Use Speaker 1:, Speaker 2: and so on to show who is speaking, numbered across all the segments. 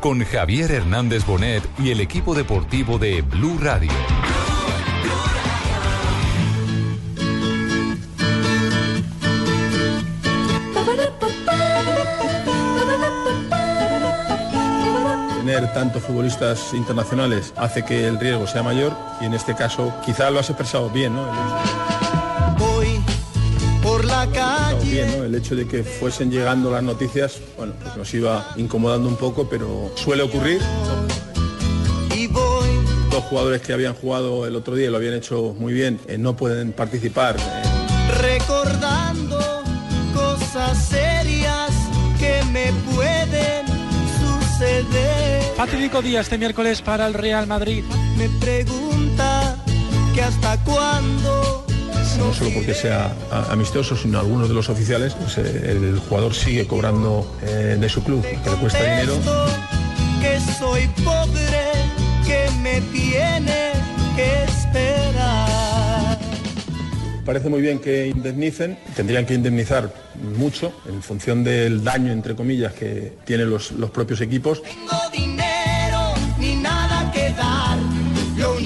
Speaker 1: con Javier Hernández Bonet y el equipo deportivo de Blue Radio.
Speaker 2: Tener tantos futbolistas internacionales hace que el riesgo sea mayor y en este caso quizá lo has expresado bien, ¿no?
Speaker 3: Por la calle.
Speaker 2: bien, ¿no? El hecho de que fuesen llegando las noticias, bueno, pues nos iba incomodando un poco, pero suele ocurrir.
Speaker 3: Y voy
Speaker 2: Dos jugadores que habían jugado el otro día y lo habían hecho muy bien, eh, no pueden participar. eh,
Speaker 3: recordando cosas serias que me pueden suceder.
Speaker 4: Fatídico día este miércoles para el Real Madrid.
Speaker 3: Me pregunta que hasta cuándo.
Speaker 2: No solo porque sea amistoso, sino algunos de los oficiales, pues, eh, el jugador sigue cobrando eh, de su club, que le cuesta dinero.
Speaker 3: Que soy pobre, que me tiene que esperar.
Speaker 2: Parece muy bien que indemnicen, tendrían que indemnizar mucho en función del daño, entre comillas, que tienen los, los propios equipos.
Speaker 3: tengo dinero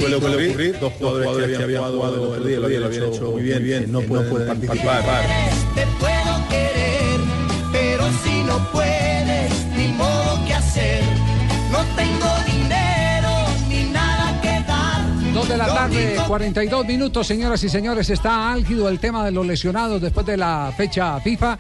Speaker 2: Suele ocurrir, dos jugadores, que habían jugado el otro día, lo habían hecho muy bien, no, pueden, participar.
Speaker 3: que te puedo querer, pero si no puedes, ni modo que hacer. No tengo
Speaker 5: 42 minutos, señoras y señores. Está álgido el tema de los lesionados después de la fecha FIFA.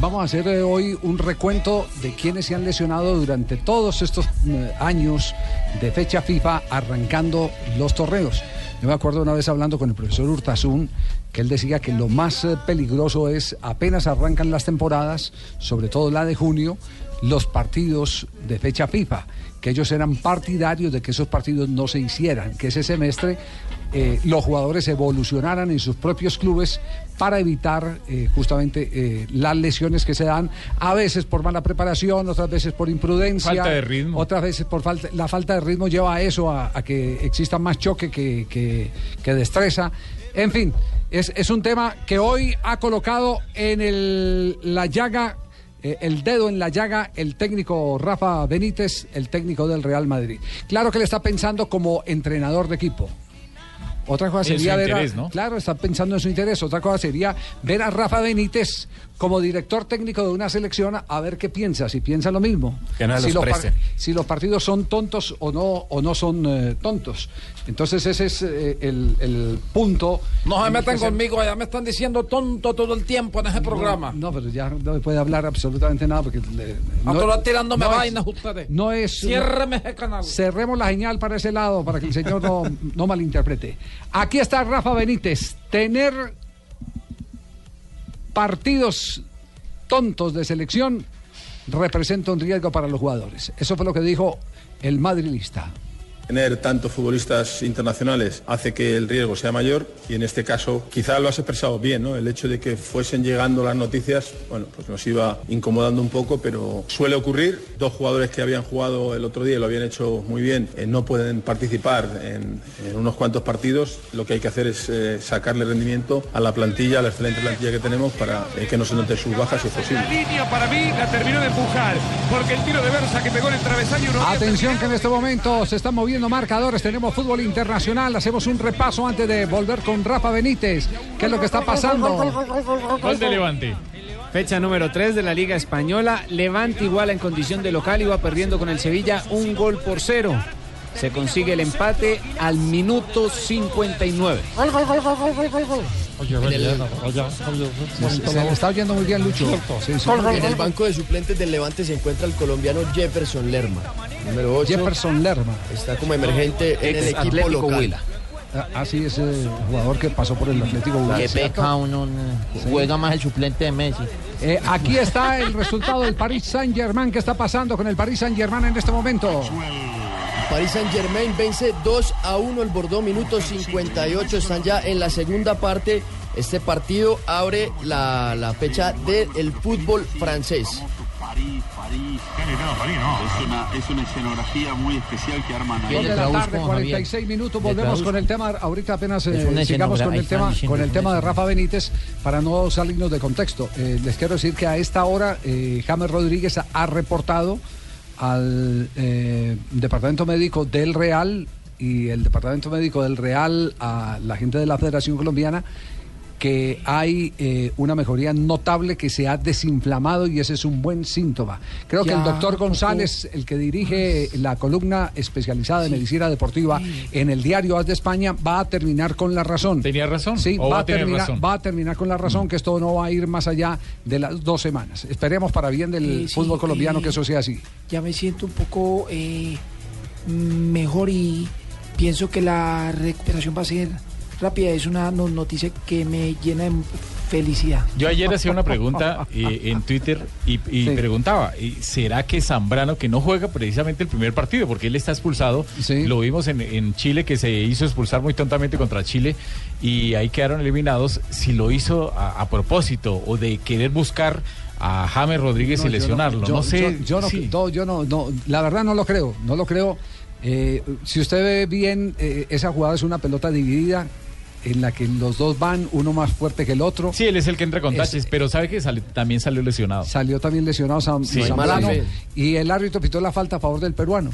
Speaker 5: Vamos a hacer eh, hoy un recuento de quienes se han lesionado durante todos estos eh, años de fecha FIFA arrancando los torneos. Yo me acuerdo una vez hablando con el profesor Hurtasun que él decía que lo más eh, peligroso es apenas arrancan las temporadas, sobre todo la de junio, los partidos de fecha FIFA, que ellos eran partidarios de que esos partidos no se hicieran, que ese semestre eh, los jugadores evolucionaran en sus propios clubes para evitar eh, justamente eh, las lesiones que se dan, a veces por mala preparación, otras veces por imprudencia,
Speaker 6: Falta de ritmo.
Speaker 5: otras veces por falta, la falta de ritmo lleva a eso, a, a que exista más choque que, que- que destreza. En fin, es, es un tema que hoy ha colocado en el- la llaga, eh, el dedo en la llaga, el técnico Rafa Benítez, el técnico del Real Madrid. Claro que le está pensando como entrenador de equipo. Otra cosa sería ver a- claro, está pensando en su interés. Otra cosa sería ver a Rafa Benítez como director técnico de una selección a ver qué piensa, si piensa lo mismo.
Speaker 6: Que no
Speaker 5: si,
Speaker 6: los
Speaker 5: par- si los partidos son tontos o no o no son eh, tontos. Entonces ese es eh, el, el punto.
Speaker 7: No se metan
Speaker 5: que se-
Speaker 7: conmigo, ya me están diciendo tonto todo el tiempo en ese programa.
Speaker 5: No, pero ya no puede hablar absolutamente nada porque le-
Speaker 7: A
Speaker 5: no-
Speaker 7: tirándome
Speaker 5: no es-
Speaker 7: vainas ustedes.
Speaker 5: No es
Speaker 7: Ciérreme ese canal.
Speaker 5: Cerremos la señal para ese lado para que el señor no, no malinterprete. Aquí está Rafa Benítez. Tener partidos tontos de selección representa un riesgo para los jugadores. Eso fue lo que dijo el madrilista.
Speaker 2: Tener tantos futbolistas internacionales hace que el riesgo sea mayor y en este caso quizá lo has expresado bien, ¿no? El hecho de que fuesen llegando las noticias, bueno, pues nos iba incomodando un poco, pero suele ocurrir. Dos jugadores que habían jugado el otro día y lo habían hecho muy bien, eh, no pueden participar en, en unos cuantos partidos. Lo que hay que hacer es eh, sacarle rendimiento a la plantilla, a la excelente plantilla que tenemos para eh, que no se noten sus bajas si es posible.
Speaker 8: La línea para mí la terminó de empujar, porque el tiro de Versa que pegó en el travesaño no
Speaker 5: Atención que en este momento se están moviendo marcadores, tenemos fútbol internacional, hacemos un repaso antes de volver con Rafa Benítez. ¿Qué es lo que está pasando?
Speaker 6: Gol de Levante.
Speaker 9: Fecha número 3 de la Liga Española. Levante igual en condición de local iba perdiendo con el Sevilla un gol por cero. Se consigue el empate al minuto 59.
Speaker 5: Se, se le está oyendo muy bien, Lucho. Sí, sí, muy
Speaker 10: En
Speaker 5: bien.
Speaker 10: el banco de suplentes del Levante se encuentra el colombiano Jefferson Lerma, número 8.
Speaker 5: Jefferson Lerma.
Speaker 10: Está como emergente en el equipo
Speaker 9: Atlético
Speaker 10: local.
Speaker 9: Huila.
Speaker 5: Ah, Así es el jugador que pasó por el Atlético
Speaker 11: Qué
Speaker 5: Bilbao.
Speaker 11: peca uno, no. juega más el suplente de Messi.
Speaker 5: Eh, aquí está el resultado del Paris Saint Germain. ¿Qué está pasando con el Paris Saint Germain en este momento?
Speaker 10: Paris Saint Germain vence 2 a 1 el Bordeaux, minuto 58. Están ya en la segunda parte. Este partido abre la, la fecha del fútbol francés.
Speaker 12: París, París. Es una, es una escenografía muy especial que arman ahí.
Speaker 5: De la tarde, 46 minutos. Volvemos con el tema. Ahorita apenas eh, sigamos con el tema, con el tema de Rafa Benítez para no salirnos de contexto. Eh, les quiero decir que a esta hora eh, James Rodríguez ha reportado al eh, departamento médico del Real y el departamento médico del Real a la gente de la Federación Colombiana que hay eh, una mejoría notable que se ha desinflamado y ese es un buen síntoma. Creo que el doctor
Speaker 7: poco-
Speaker 5: González, el que dirige la columna especializada de medicina deportiva en el diario As de España, va a terminar con la razón.
Speaker 6: ¿Tenía razón?
Speaker 5: Sí,
Speaker 6: ¿O
Speaker 5: va,
Speaker 6: va
Speaker 5: a terminar,
Speaker 6: razón?
Speaker 5: va a terminar con la razón, que esto no va a ir más allá de las dos semanas. Esperemos para bien del
Speaker 7: Eh, sí,
Speaker 5: fútbol colombiano
Speaker 7: eh,
Speaker 5: que eso sea así.
Speaker 7: Ya me siento un poco eh, mejor y pienso que la recuperación va a ser rápida. Es una no- noticia que me llena de felicidad.
Speaker 6: Yo ayer hacía una pregunta eh, en Twitter y, y preguntaba, ¿y ¿será que Zambrano, que no juega precisamente el primer partido, porque él está expulsado, lo vimos en, en Chile, que se hizo expulsar muy tontamente contra Chile y ahí quedaron eliminados, si lo hizo a, a propósito o de querer buscar a James Rodríguez
Speaker 5: No,
Speaker 6: y
Speaker 5: yo no-
Speaker 6: lesionarlo?
Speaker 5: yo-
Speaker 6: no sé.
Speaker 5: Yo, yo no,
Speaker 6: sí.
Speaker 5: no, yo no, no, la verdad no lo creo, no lo creo. Eh, si usted ve bien, eh, esa jugada es una pelota dividida en la que los dos van, uno más fuerte que el otro.
Speaker 6: Sí, él es el que entra con
Speaker 5: Es-
Speaker 6: taches, pero sabe que sale- también salió lesionado.
Speaker 5: Salió también lesionado Sam-
Speaker 6: Sí.
Speaker 5: Zambrano y el árbitro pitó la falta a favor del peruano.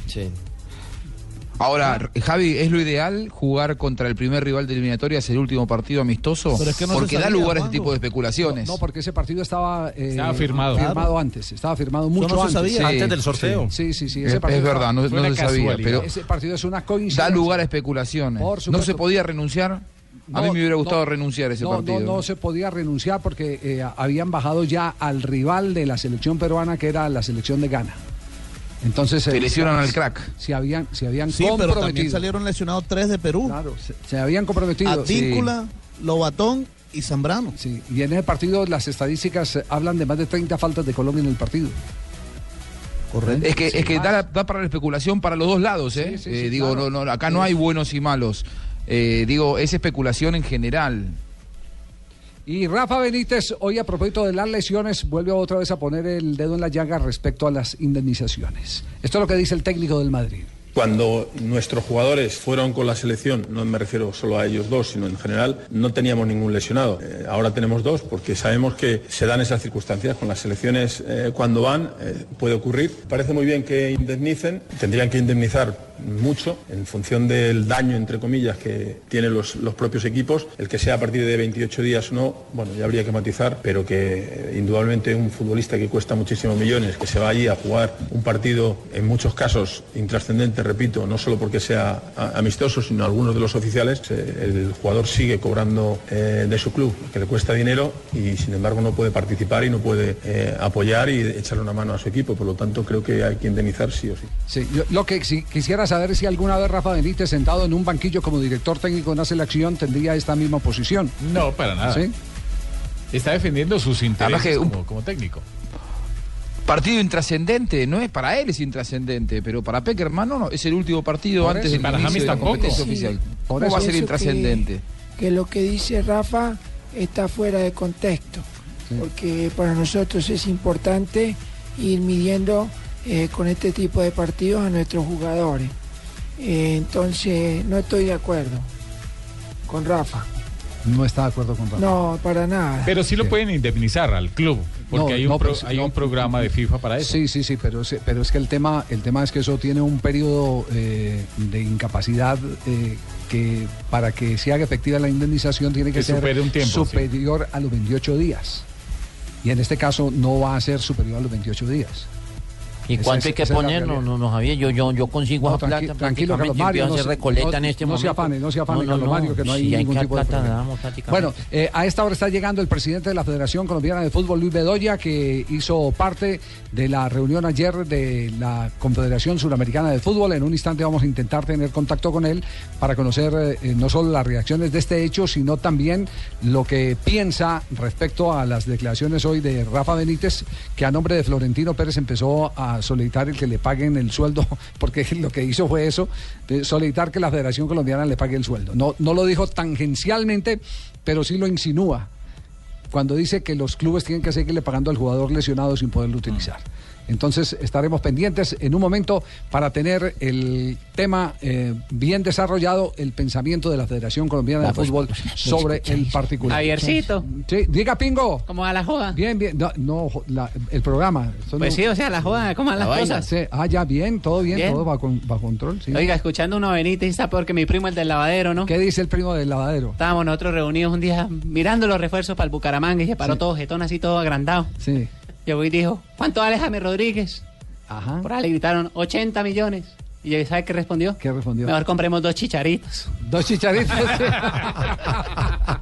Speaker 13: Ahora, Javi, ¿es lo ideal jugar contra el primer rival de eliminatorias el último partido amistoso?
Speaker 5: Pero es que no se
Speaker 13: Porque da lugar a ese
Speaker 5: Juanjo.
Speaker 13: tipo de especulaciones.
Speaker 5: No, porque ese partido estaba, eh,
Speaker 13: Estaba firmado.
Speaker 5: firmado
Speaker 13: Claro.
Speaker 5: antes, estaba firmado mucho
Speaker 13: no se
Speaker 5: antes.
Speaker 13: sabía. Sí, Antes del sorteo.
Speaker 5: Sí, sí, sí.
Speaker 13: Es-
Speaker 5: ese partido
Speaker 13: es verdad, no- se sabía, pero-
Speaker 5: ese partido es una coincidencia.
Speaker 13: Da lugar a especulaciones.
Speaker 5: Por
Speaker 13: ¿No se podía renunciar? A mí
Speaker 5: No,
Speaker 13: me hubiera gustado
Speaker 5: no,
Speaker 13: renunciar a ese
Speaker 5: no,
Speaker 13: partido.
Speaker 5: No, no se podía renunciar porque eh, habían bajado ya al rival de la selección peruana que era la selección de Ghana. Entonces
Speaker 13: Se
Speaker 5: eh,
Speaker 13: lesionan
Speaker 5: se-
Speaker 13: al crack.
Speaker 5: Se habían, se habían
Speaker 14: Sí, pero también salieron lesionados tres de Perú.
Speaker 5: Claro, se, se habían comprometido.
Speaker 14: Advíncula, Lobatón y Zambrano.
Speaker 5: Sí, y en ese partido las estadísticas eh, hablan de más de 30 faltas de Colombia en el partido.
Speaker 14: Correcto.
Speaker 13: Es que,
Speaker 5: Sí,
Speaker 13: es que da, la- da para la especulación para los dos lados, ¿eh?
Speaker 5: Sí, sí,
Speaker 13: Eh,
Speaker 5: sí,
Speaker 13: digo,
Speaker 5: claro.
Speaker 13: no, no, acá no hay buenos y malos. Eh, digo, es especulación en general.
Speaker 5: Y Rafa Benítez, hoy a propósito de las lesiones, vuelve otra vez a poner el dedo en la llaga respecto a las indemnizaciones. Esto es lo que dice el técnico del Madrid.
Speaker 2: Cuando nuestros jugadores fueron con la selección, no me refiero solo a ellos dos, sino en general, no teníamos ningún lesionado. Eh, ahora tenemos dos porque sabemos que se dan esas circunstancias. Con las selecciones, eh, cuando van, eh, puede ocurrir. Parece muy bien que indemnicen, tendrían que indemnizar mucho en función del daño, entre comillas, que tienen los, los propios equipos. El que sea a partir de 28 días o no, bueno, ya habría que matizar, pero que eh, indudablemente un futbolista que cuesta muchísimos millones, que se va allí a jugar un partido, en muchos casos, intrascendente, repito, no solo porque sea amistoso, sino algunos de los oficiales, eh, el jugador sigue cobrando eh, de su club, que le cuesta dinero y sin embargo no puede participar y no puede apoyar y echarle una mano a su equipo. Por lo tanto, creo que hay que indemnizar sí o sí.
Speaker 5: Sí, lo que si- quisiera saber si alguna vez Rafa Benítez, sentado en un banquillo como director técnico de una selección, tendría esta misma posición.
Speaker 6: No, para nada.
Speaker 5: ¿Sí?
Speaker 6: Está defendiendo sus intereses
Speaker 13: que un-
Speaker 6: como, como técnico.
Speaker 13: Partido intrascendente, no es para él es intrascendente, pero para Peckerman no, no, es el último partido
Speaker 7: Por
Speaker 13: antes
Speaker 7: eso.
Speaker 13: del
Speaker 7: Para
Speaker 13: inicio
Speaker 7: James
Speaker 13: de la
Speaker 7: tampoco.
Speaker 13: competencia
Speaker 7: Sí,
Speaker 13: oficial. ¿Cómo va a ser intrascendente?
Speaker 7: que lo que dice Rafa está fuera de contexto, porque para nosotros es importante ir midiendo eh, con este tipo de partidos a nuestros jugadores. Eh, entonces, no estoy de acuerdo con Rafa.
Speaker 5: No está de acuerdo con Rafa.
Speaker 7: No, para nada.
Speaker 6: Pero sí lo pueden indemnizar al club, porque
Speaker 5: No,
Speaker 6: hay, un,
Speaker 5: no,
Speaker 6: pro-
Speaker 5: pues,
Speaker 6: hay
Speaker 5: no.
Speaker 6: un programa de FIFA para eso.
Speaker 5: Sí, sí, sí, pero, es- pero es que el tema, el tema es que eso tiene un periodo eh, de incapacidad eh, que para que se haga efectiva la indemnización tiene que,
Speaker 6: Que
Speaker 5: ser
Speaker 6: un tiempo,
Speaker 5: superior a los 28 días. Y en este caso no va a ser superior a los 28 días.
Speaker 11: ¿Y
Speaker 5: Esa
Speaker 11: cuánto
Speaker 5: es-
Speaker 11: hay que poner? No, no, no, Javier, yo, yo, yo consigo
Speaker 5: No,
Speaker 11: esa
Speaker 5: tranqui-
Speaker 11: plata.
Speaker 5: tranquilo, Carlos Mario.
Speaker 11: recoleta
Speaker 5: no,
Speaker 11: en este
Speaker 5: no
Speaker 11: momento.
Speaker 5: se afane, no se
Speaker 11: No,
Speaker 5: Carlos. Mario, que no hay
Speaker 11: Sí,
Speaker 5: ningún
Speaker 11: que
Speaker 5: tipo de
Speaker 11: plata damos prácticamente.
Speaker 5: Bueno, eh, a esta hora está llegando el presidente de la Federación Colombiana de Fútbol, Luis Bedoya, que hizo parte de la reunión ayer de la Confederación Suramericana de Fútbol. En un instante vamos a intentar tener contacto con él para conocer eh, no solo las reacciones de este hecho, sino también lo que piensa respecto a las declaraciones hoy de Rafa Benítez, que a nombre de Florentino Pérez empezó a solicitar el que le paguen el sueldo, porque lo que hizo fue eso, solicitar que la Federación Colombiana le pague el sueldo. No, no lo dijo tangencialmente, pero sí lo insinúa cuando dice que los clubes tienen que seguirle pagando al jugador lesionado sin poderlo utilizar. Entonces estaremos pendientes en un momento para tener el tema eh, bien desarrollado, el pensamiento de la Federación Colombiana de Fútbol sobre el particular.
Speaker 15: Javiercito.
Speaker 5: Sí, diga Pingo.
Speaker 15: ¿Cómo va la joda?
Speaker 5: Bien, bien. No, no, la- el programa.
Speaker 15: Pues
Speaker 5: no-
Speaker 15: sí, o sea, la joda, ¿cómo van las cosas?
Speaker 5: Sí, Ah, ya, bien, todo bien,
Speaker 15: Bien.
Speaker 5: todo bajo, bajo control. sí.
Speaker 15: Oiga, escuchando uno a Benítez está peor que mi primo el del lavadero, ¿no?
Speaker 5: ¿Qué dice el primo del lavadero?
Speaker 15: Estábamos nosotros reunidos un día mirando los refuerzos para el Bucaramanga y se paró
Speaker 5: Sí.
Speaker 15: todo jetón así todo agrandado.
Speaker 5: Sí.
Speaker 15: Llegó y dijo, ¿cuánto vale James Rodríguez?
Speaker 5: Ajá.
Speaker 15: Por ahí le gritaron, 80 millones. ¿Y sabe qué respondió?
Speaker 5: ¿Qué respondió?
Speaker 15: Mejor compremos dos chicharitos.
Speaker 5: Dos chicharitos.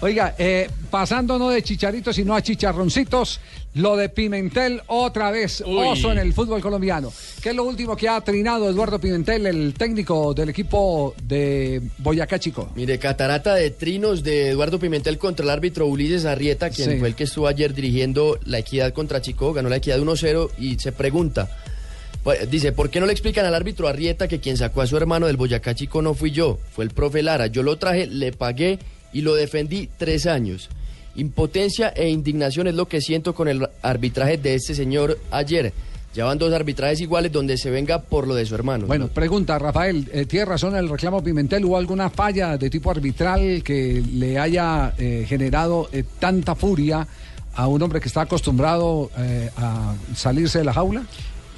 Speaker 5: Oiga, eh, pasando no de chicharitos, sino a chicharroncitos, lo de Pimentel otra vez, oso en el fútbol colombiano. ¿Qué es lo último que ha trinado Eduardo Pimentel, el técnico del equipo de Boyacá Chico?
Speaker 10: Mire, catarata de trinos de Eduardo Pimentel contra el árbitro Ulises Arrieta, quien
Speaker 5: Sí.
Speaker 10: fue el que estuvo ayer dirigiendo la Equidad contra Chico, ganó la Equidad 1-0 y se pregunta, dice, ¿por qué no le explican al árbitro Arrieta que quien sacó a su hermano del Boyacá Chico no fui yo? Fue el profe Lara, yo lo traje, le pagué y lo defendí tres años. Impotencia e indignación es lo que siento con el arbitraje de este señor ayer. Ya van dos arbitrajes iguales donde se venga por lo de su hermano.
Speaker 5: Bueno, pregunta, Rafael, eh, ¿tiene razón el reclamo Pimentel? ¿Hubo alguna falla de tipo arbitral que le haya eh, generado eh, tanta furia a un hombre que está acostumbrado a salirse de la jaula?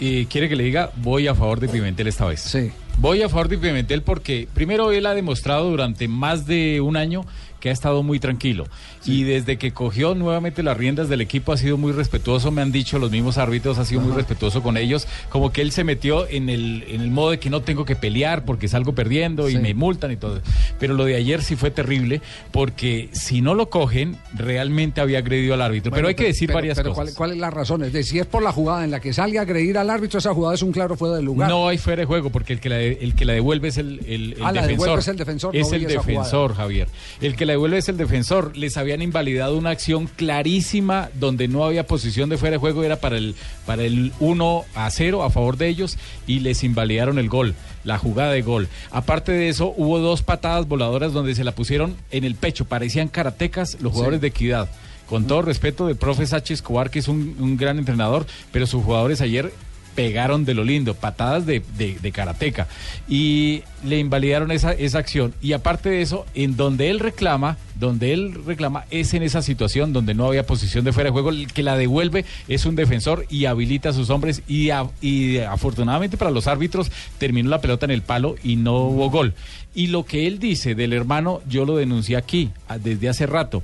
Speaker 6: Y quiere que le diga, voy a favor de Pimentel esta vez.
Speaker 5: Sí.
Speaker 6: Voy a favor de Pimentel porque primero él ha demostrado durante más de un año que ha estado muy tranquilo. Y desde que cogió nuevamente las riendas del equipo ha sido muy respetuoso, me han dicho los mismos árbitros, ha sido muy respetuoso con ellos, como que él se metió en el, en el modo de que no tengo que pelear porque salgo perdiendo y me multan y todo. Pero lo de ayer sí fue terrible porque si no lo cogen, realmente había agredido al árbitro. pero hay que decir
Speaker 5: pero-
Speaker 6: varias
Speaker 5: pero
Speaker 6: cosas.
Speaker 5: ¿cuál, cuál es la razón? Es decir, si es por la jugada en la que sale a agredir al árbitro, esa jugada es un claro fuera de lugar.
Speaker 6: No hay fuera de juego porque el que la, de- el que la devuelve es el, el, el
Speaker 5: Ah, la
Speaker 6: defensor.
Speaker 5: devuelve es el defensor,
Speaker 6: Es el defensor, Javier. El que la devuelve es el defensor. Les habían invalidado una acción clarísima donde no había posición de fuera de juego, era para el, para el 1 a 0 a favor de ellos y les invalidaron el gol, la jugada de gol. Aparte de eso, hubo dos patadas voladoras donde se la pusieron en el pecho, parecían karatecas los jugadores
Speaker 5: Sí.
Speaker 6: de equidad. Con todo respeto del profe Sachi Escobar, que es un, un gran entrenador, pero sus jugadores ayer pegaron de lo lindo, patadas de, de, de karateca. Y le invalidaron esa, esa acción. Y aparte de eso, en donde él reclama, donde él reclama es en esa situación donde no había posición de fuera de juego, el que la devuelve es un defensor y habilita a sus hombres y, y afortunadamente para los árbitros terminó la pelota en el palo y no hubo gol. Y lo que él dice del hermano, yo lo denuncié aquí desde hace rato.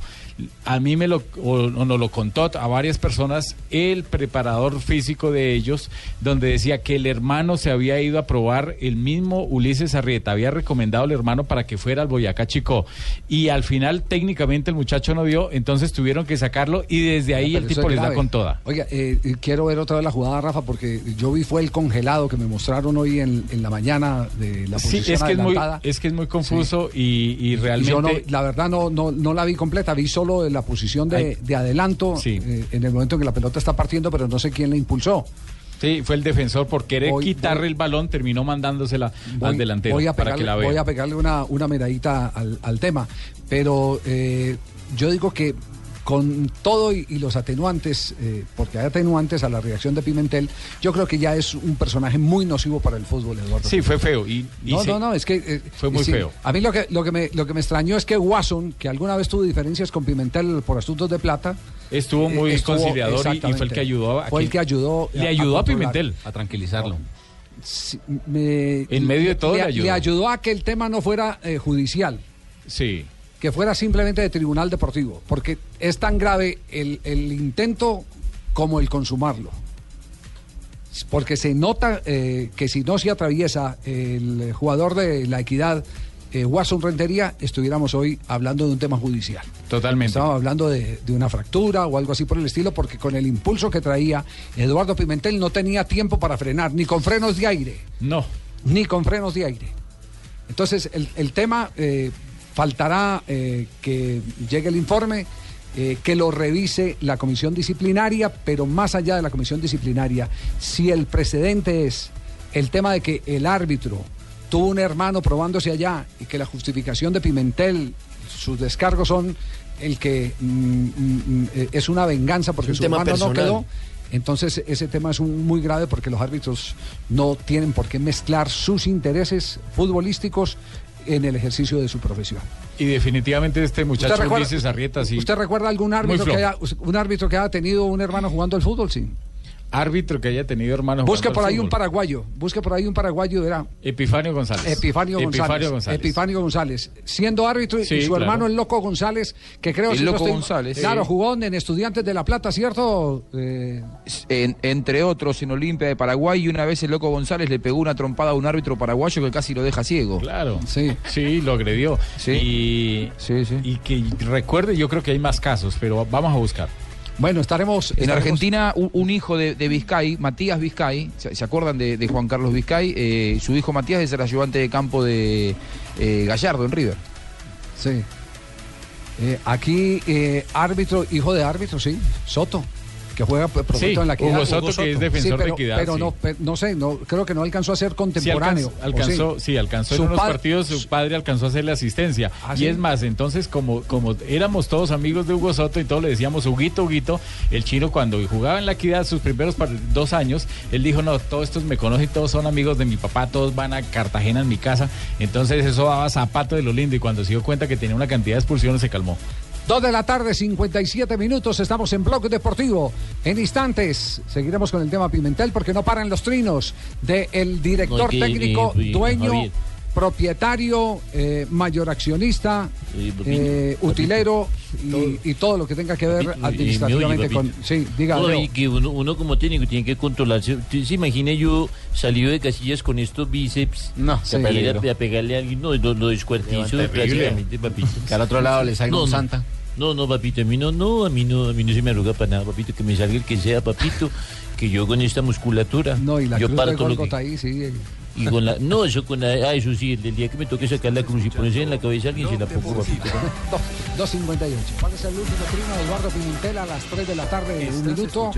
Speaker 6: A mí me lo, o nos lo contó a varias personas el preparador físico de ellos, donde decía que el hermano se había ido a probar, el mismo Ulises Arrieta había recomendado al hermano para que fuera al Boyacá Chico. Y al final técnicamente el muchacho no dio, entonces tuvieron que sacarlo y desde ahí el tipo
Speaker 5: es
Speaker 6: les da con toda.
Speaker 5: Oiga, eh, eh, quiero ver otra vez la jugada, Rafa, porque yo vi fue el congelado que me mostraron hoy en, en la mañana de la
Speaker 6: Sí,
Speaker 5: posición
Speaker 6: es que es muy,
Speaker 5: adelantada.
Speaker 6: es que es muy confuso y, y realmente...
Speaker 5: Yo no, la verdad no, no, no la vi completa, vi solo la posición de, de adelanto
Speaker 6: Sí.
Speaker 5: eh, en el momento en que la pelota está partiendo, pero no sé quién la impulsó.
Speaker 6: Sí, fue el defensor por querer
Speaker 5: Voy-
Speaker 6: quitarle
Speaker 5: voy-
Speaker 6: el balón, terminó mandándosela al delantero
Speaker 5: voy a
Speaker 6: para
Speaker 5: pegarle,
Speaker 6: que la vea.
Speaker 5: voy a pegarle una, una miradita al, al tema, pero eh, yo digo que con todo y, y los atenuantes, eh, porque hay atenuantes a la reacción de Pimentel, yo creo que ya es un personaje muy nocivo para el fútbol, Eduardo.
Speaker 6: Sí, fue feo. Y, y
Speaker 5: No, no, no, es que... eh,
Speaker 6: Fue muy
Speaker 5: sí,
Speaker 6: feo.
Speaker 5: A mí lo que, lo, que me, lo que me extrañó es que Watson, que alguna vez tuvo diferencias con Pimentel por asuntos de plata...
Speaker 6: Estuvo muy
Speaker 5: eh, estuvo-
Speaker 6: conciliador y- y, fue el que ayudó a
Speaker 5: Fue el
Speaker 6: que-
Speaker 5: ayudó...
Speaker 6: Le ayudó a. Pimentel a tranquilizarlo.
Speaker 5: Sí, me-
Speaker 6: En medio de todo
Speaker 5: le,
Speaker 6: le ayudó.
Speaker 5: le ayudó a que el tema no fuera eh, judicial,
Speaker 6: Sí.
Speaker 5: que fuera simplemente de tribunal deportivo, porque es tan grave el, el intento como el consumarlo. porque se nota eh, que si no se atraviesa el jugador de la equidad, eh, Watson Rentería, estuviéramos hoy hablando de un tema judicial.
Speaker 6: Totalmente.
Speaker 5: Estábamos hablando de, de una fractura o algo así por el estilo, porque con el impulso que traía Eduardo Pimentel no tenía tiempo para frenar, ni con frenos de aire.
Speaker 6: No.
Speaker 5: Ni con frenos de aire. Entonces, el, el tema eh, faltará eh, que llegue el informe, eh, que lo revise la comisión disciplinaria, pero más allá de la comisión disciplinaria, si el precedente es el tema de que el árbitro tuvo un hermano probándose allá y que la justificación de Pimentel, sus descargos son el que mm, mm, eh, es una venganza porque
Speaker 10: un
Speaker 5: su hermano
Speaker 10: personal.
Speaker 5: no quedó. Entonces ese tema es un- muy grave porque los árbitros no tienen por qué mezclar sus intereses futbolísticos en el ejercicio de su profesión.
Speaker 6: Y definitivamente este muchacho
Speaker 5: ¿Usted recuerda-
Speaker 6: Ulises Arrieta sí.
Speaker 5: ¿Usted recuerda algún árbitro que, haya, un árbitro que haya tenido un hermano jugando al fútbol? Sí.
Speaker 6: Árbitro que haya tenido hermanos.
Speaker 5: Busque
Speaker 6: jugando
Speaker 5: por ahí un paraguayo. Busque por ahí un paraguayo verá.
Speaker 6: Epifanio González.
Speaker 5: Epifanio González.
Speaker 6: Epifanio González.
Speaker 5: Epifanio González. Siendo árbitro y
Speaker 6: Sí,
Speaker 5: su
Speaker 6: claro.
Speaker 5: hermano el Loco González, que creo
Speaker 13: El
Speaker 5: si no
Speaker 13: Loco
Speaker 5: estoy-
Speaker 13: González,
Speaker 5: Claro,
Speaker 13: sí.
Speaker 5: jugó en Estudiantes de La Plata, ¿cierto? Eh,
Speaker 13: En- entre otros en Olimpia de Paraguay y una vez el loco González le pegó una trompada a un árbitro paraguayo que casi lo deja ciego.
Speaker 6: Claro.
Speaker 5: Sí.
Speaker 6: Sí, lo agredió. Y, y que recuerde, yo creo que hay más casos, pero vamos a buscar.
Speaker 5: Bueno, estaremos.
Speaker 13: En
Speaker 5: estaremos-
Speaker 13: Argentina, un, un hijo de, de Vizcay, Matías Vizcay, ¿se, se acuerdan de, de Juan Carlos Vizcay? Eh, su hijo Matías es el ayudante de campo de eh, Gallardo en River.
Speaker 5: Sí. Eh, aquí, árbitro, hijo de árbitro, sí, Soto, que juega profeto
Speaker 6: Sí,
Speaker 5: en la equidad.
Speaker 6: Hugo Soto, que es defensor de
Speaker 5: pero,
Speaker 6: equidad,
Speaker 5: Pero
Speaker 6: sí.
Speaker 5: no, no sé, no, creo que no alcanzó a ser contemporáneo.
Speaker 6: alcanzó, alcanzó-
Speaker 5: ¿o
Speaker 6: sí, alcanzó en unos partidos, su padre alcanzó a hacerle asistencia.
Speaker 5: ¿Ah,
Speaker 6: y es más, entonces como, como éramos todos amigos de Hugo Soto y todos le decíamos Huguito, Huguito, el chino cuando jugaba en la equidad sus primeros dos años, él dijo, no, todos estos me conocen, todos son amigos de mi papá, todos van a Cartagena en mi casa. Entonces eso daba zapato de lo lindo y cuando se dio cuenta que tenía una cantidad de expulsiones se calmó.
Speaker 5: Dos de la tarde, 57 minutos. Estamos en Bloque Deportivo. En instantes seguiremos con el tema Pimentel porque no paran los trinos del director técnico, dueño. Propietario, eh, mayor accionista, eh, utilero y, y todo lo que tenga que ver
Speaker 16: Papito,
Speaker 5: administrativamente con. Sí, diga.
Speaker 16: No, y que uno, uno como técnico tiene que controlarse. ¿Usted se imagina yo salido de casillas con estos bíceps? No,
Speaker 5: sí.
Speaker 16: a, a pegarle a alguien. No, lo, lo descuartizo prácticamente, papito.
Speaker 9: Que al otro lado le salga
Speaker 16: No,
Speaker 9: un santa.
Speaker 16: No, no, papito, a mí no, no, a mí no, a mí no se me arruga para nada, papito, que me salga el que sea, papito, que yo con esta musculatura,
Speaker 5: No, y la
Speaker 16: yo
Speaker 5: cruz de
Speaker 16: parto lo que...
Speaker 5: Ahí, sí.
Speaker 16: Y con la, no, eso con la, ah, eso sí, el, el día que me toque sacar la cruz y ponerse en la cabeza a alguien se la pongo, papito.
Speaker 5: 2.58. ¿Cuál es el último trino de Eduardo Pimentel a las 3 de la tarde? Un minuto.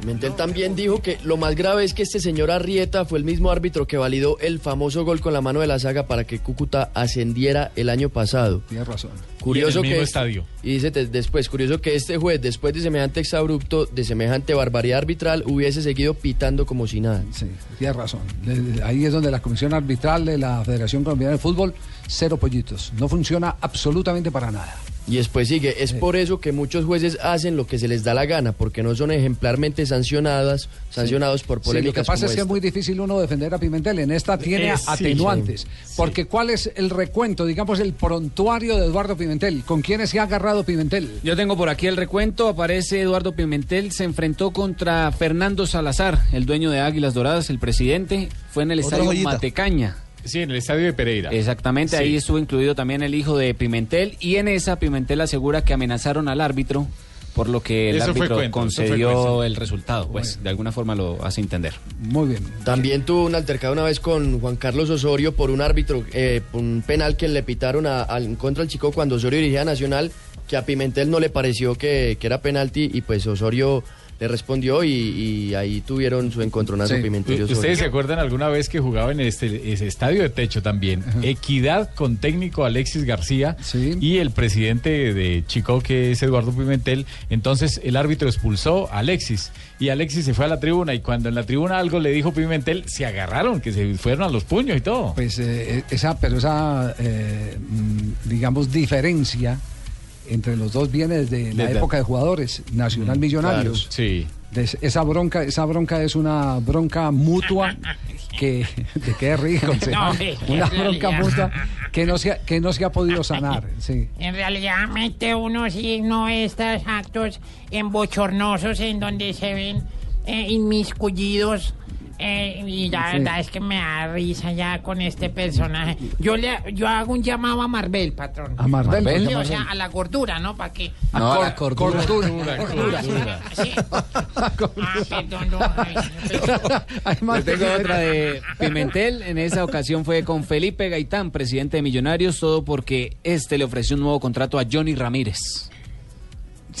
Speaker 10: Pimentel también dijo que lo más grave es que este señor Arrieta fue el mismo árbitro que validó el famoso gol con la mano de la saga para que Cúcuta ascendiera el año pasado.
Speaker 5: Tienes razón.
Speaker 10: Curioso
Speaker 6: Y en el
Speaker 10: que
Speaker 6: mismo
Speaker 10: este-
Speaker 6: estadio.
Speaker 10: y dice te- después, curioso que este juez, después de semejante exabrupto, de semejante barbaridad arbitral, hubiese seguido pitando como si nada.
Speaker 5: Sí, tienes razón. Le- Ahí es donde la Comisión Arbitral de la Federación Colombiana de Fútbol, cero pollitos. No funciona absolutamente para nada.
Speaker 10: Y después sigue, es por eso que muchos jueces hacen lo que se les da la gana, porque no son ejemplarmente sancionadas, sancionados por
Speaker 5: Sí, lo que
Speaker 10: polémicas
Speaker 5: pasa
Speaker 10: como
Speaker 5: es que es muy difícil uno defender a Pimentel. En esta tiene
Speaker 10: Eh, sí,
Speaker 5: atenuantes.
Speaker 10: sí.
Speaker 5: Porque ¿cuál es el recuento, digamos, el prontuario de Eduardo Pimentel? ¿Con quiénes se ha agarrado Pimentel?
Speaker 9: Yo tengo por aquí el recuento. Aparece Eduardo Pimentel. Se enfrentó contra Fernando Salazar, el dueño de Águilas Doradas, el presidente. Fue en el
Speaker 6: Otra
Speaker 9: estadio
Speaker 6: joyita.
Speaker 9: Matecaña.
Speaker 6: Sí, en el estadio de Pereira.
Speaker 9: Exactamente,
Speaker 6: Sí.
Speaker 9: ahí estuvo incluido también el hijo de Pimentel. Y en esa, Pimentel asegura que amenazaron al árbitro. Por lo que el
Speaker 6: Eso
Speaker 9: árbitro concedió el resultado, pues de alguna forma lo hace entender.
Speaker 5: Muy bien.
Speaker 10: También tuvo un altercado una vez con Juan Carlos Osorio por un árbitro, eh, por un penal que le pitaron a- contra del chico cuando Osorio dirigía Nacional, que a Pimentel no le pareció que, que era penalti y pues Osorio le respondió y, y ahí tuvieron su encontronazo Pimentel y Osorio.
Speaker 6: ¿Ustedes se acuerdan alguna vez que jugaba en este ese estadio de techo también? Equidad con técnico Alexis García y el presidente de Chico, que es Eduardo Pimentel. Entonces el árbitro expulsó a Alexis y Alexis se fue a la tribuna y cuando en la tribuna algo le dijo Pimentel, se agarraron, que se fueron a los puños y todo.
Speaker 5: Pues eh, esa, pero esa, eh, mm, digamos, diferencia entre los dos viene desde la
Speaker 6: Desde-
Speaker 5: época de jugadores, Nacional
Speaker 6: Mm,
Speaker 5: Millonarios.
Speaker 6: claro, sí.
Speaker 5: Des- esa bronca, esa bronca es una bronca mutua que de qué rico.
Speaker 17: No, hombre,
Speaker 5: una
Speaker 17: en
Speaker 5: bronca mutua que no se ha, que no se ha podido sanar, sí.
Speaker 17: En realidad mete uno sí no estos actos embochornosos en donde se ven eh, inmiscuidos Eh, y la
Speaker 5: Sí.
Speaker 17: verdad es que me da risa ya con este personaje. Yo le yo hago un llamado a Marvel, patrón.
Speaker 5: ¿A Marvel?
Speaker 17: Sí,
Speaker 5: ¿Por qué
Speaker 17: o sea,
Speaker 5: Marvel?
Speaker 17: a la gordura, ¿no? Para que...
Speaker 5: No, a la
Speaker 17: Cor-
Speaker 5: cordura.
Speaker 17: Cordura.
Speaker 5: Cordura.
Speaker 17: Sí. Ah, perdón, Javi.
Speaker 9: Les tengo otra de Pimentel. En esa ocasión fue con Felipe Gaitán, presidente de Millonarios, todo porque este le ofreció un nuevo contrato a Johnny Ramírez.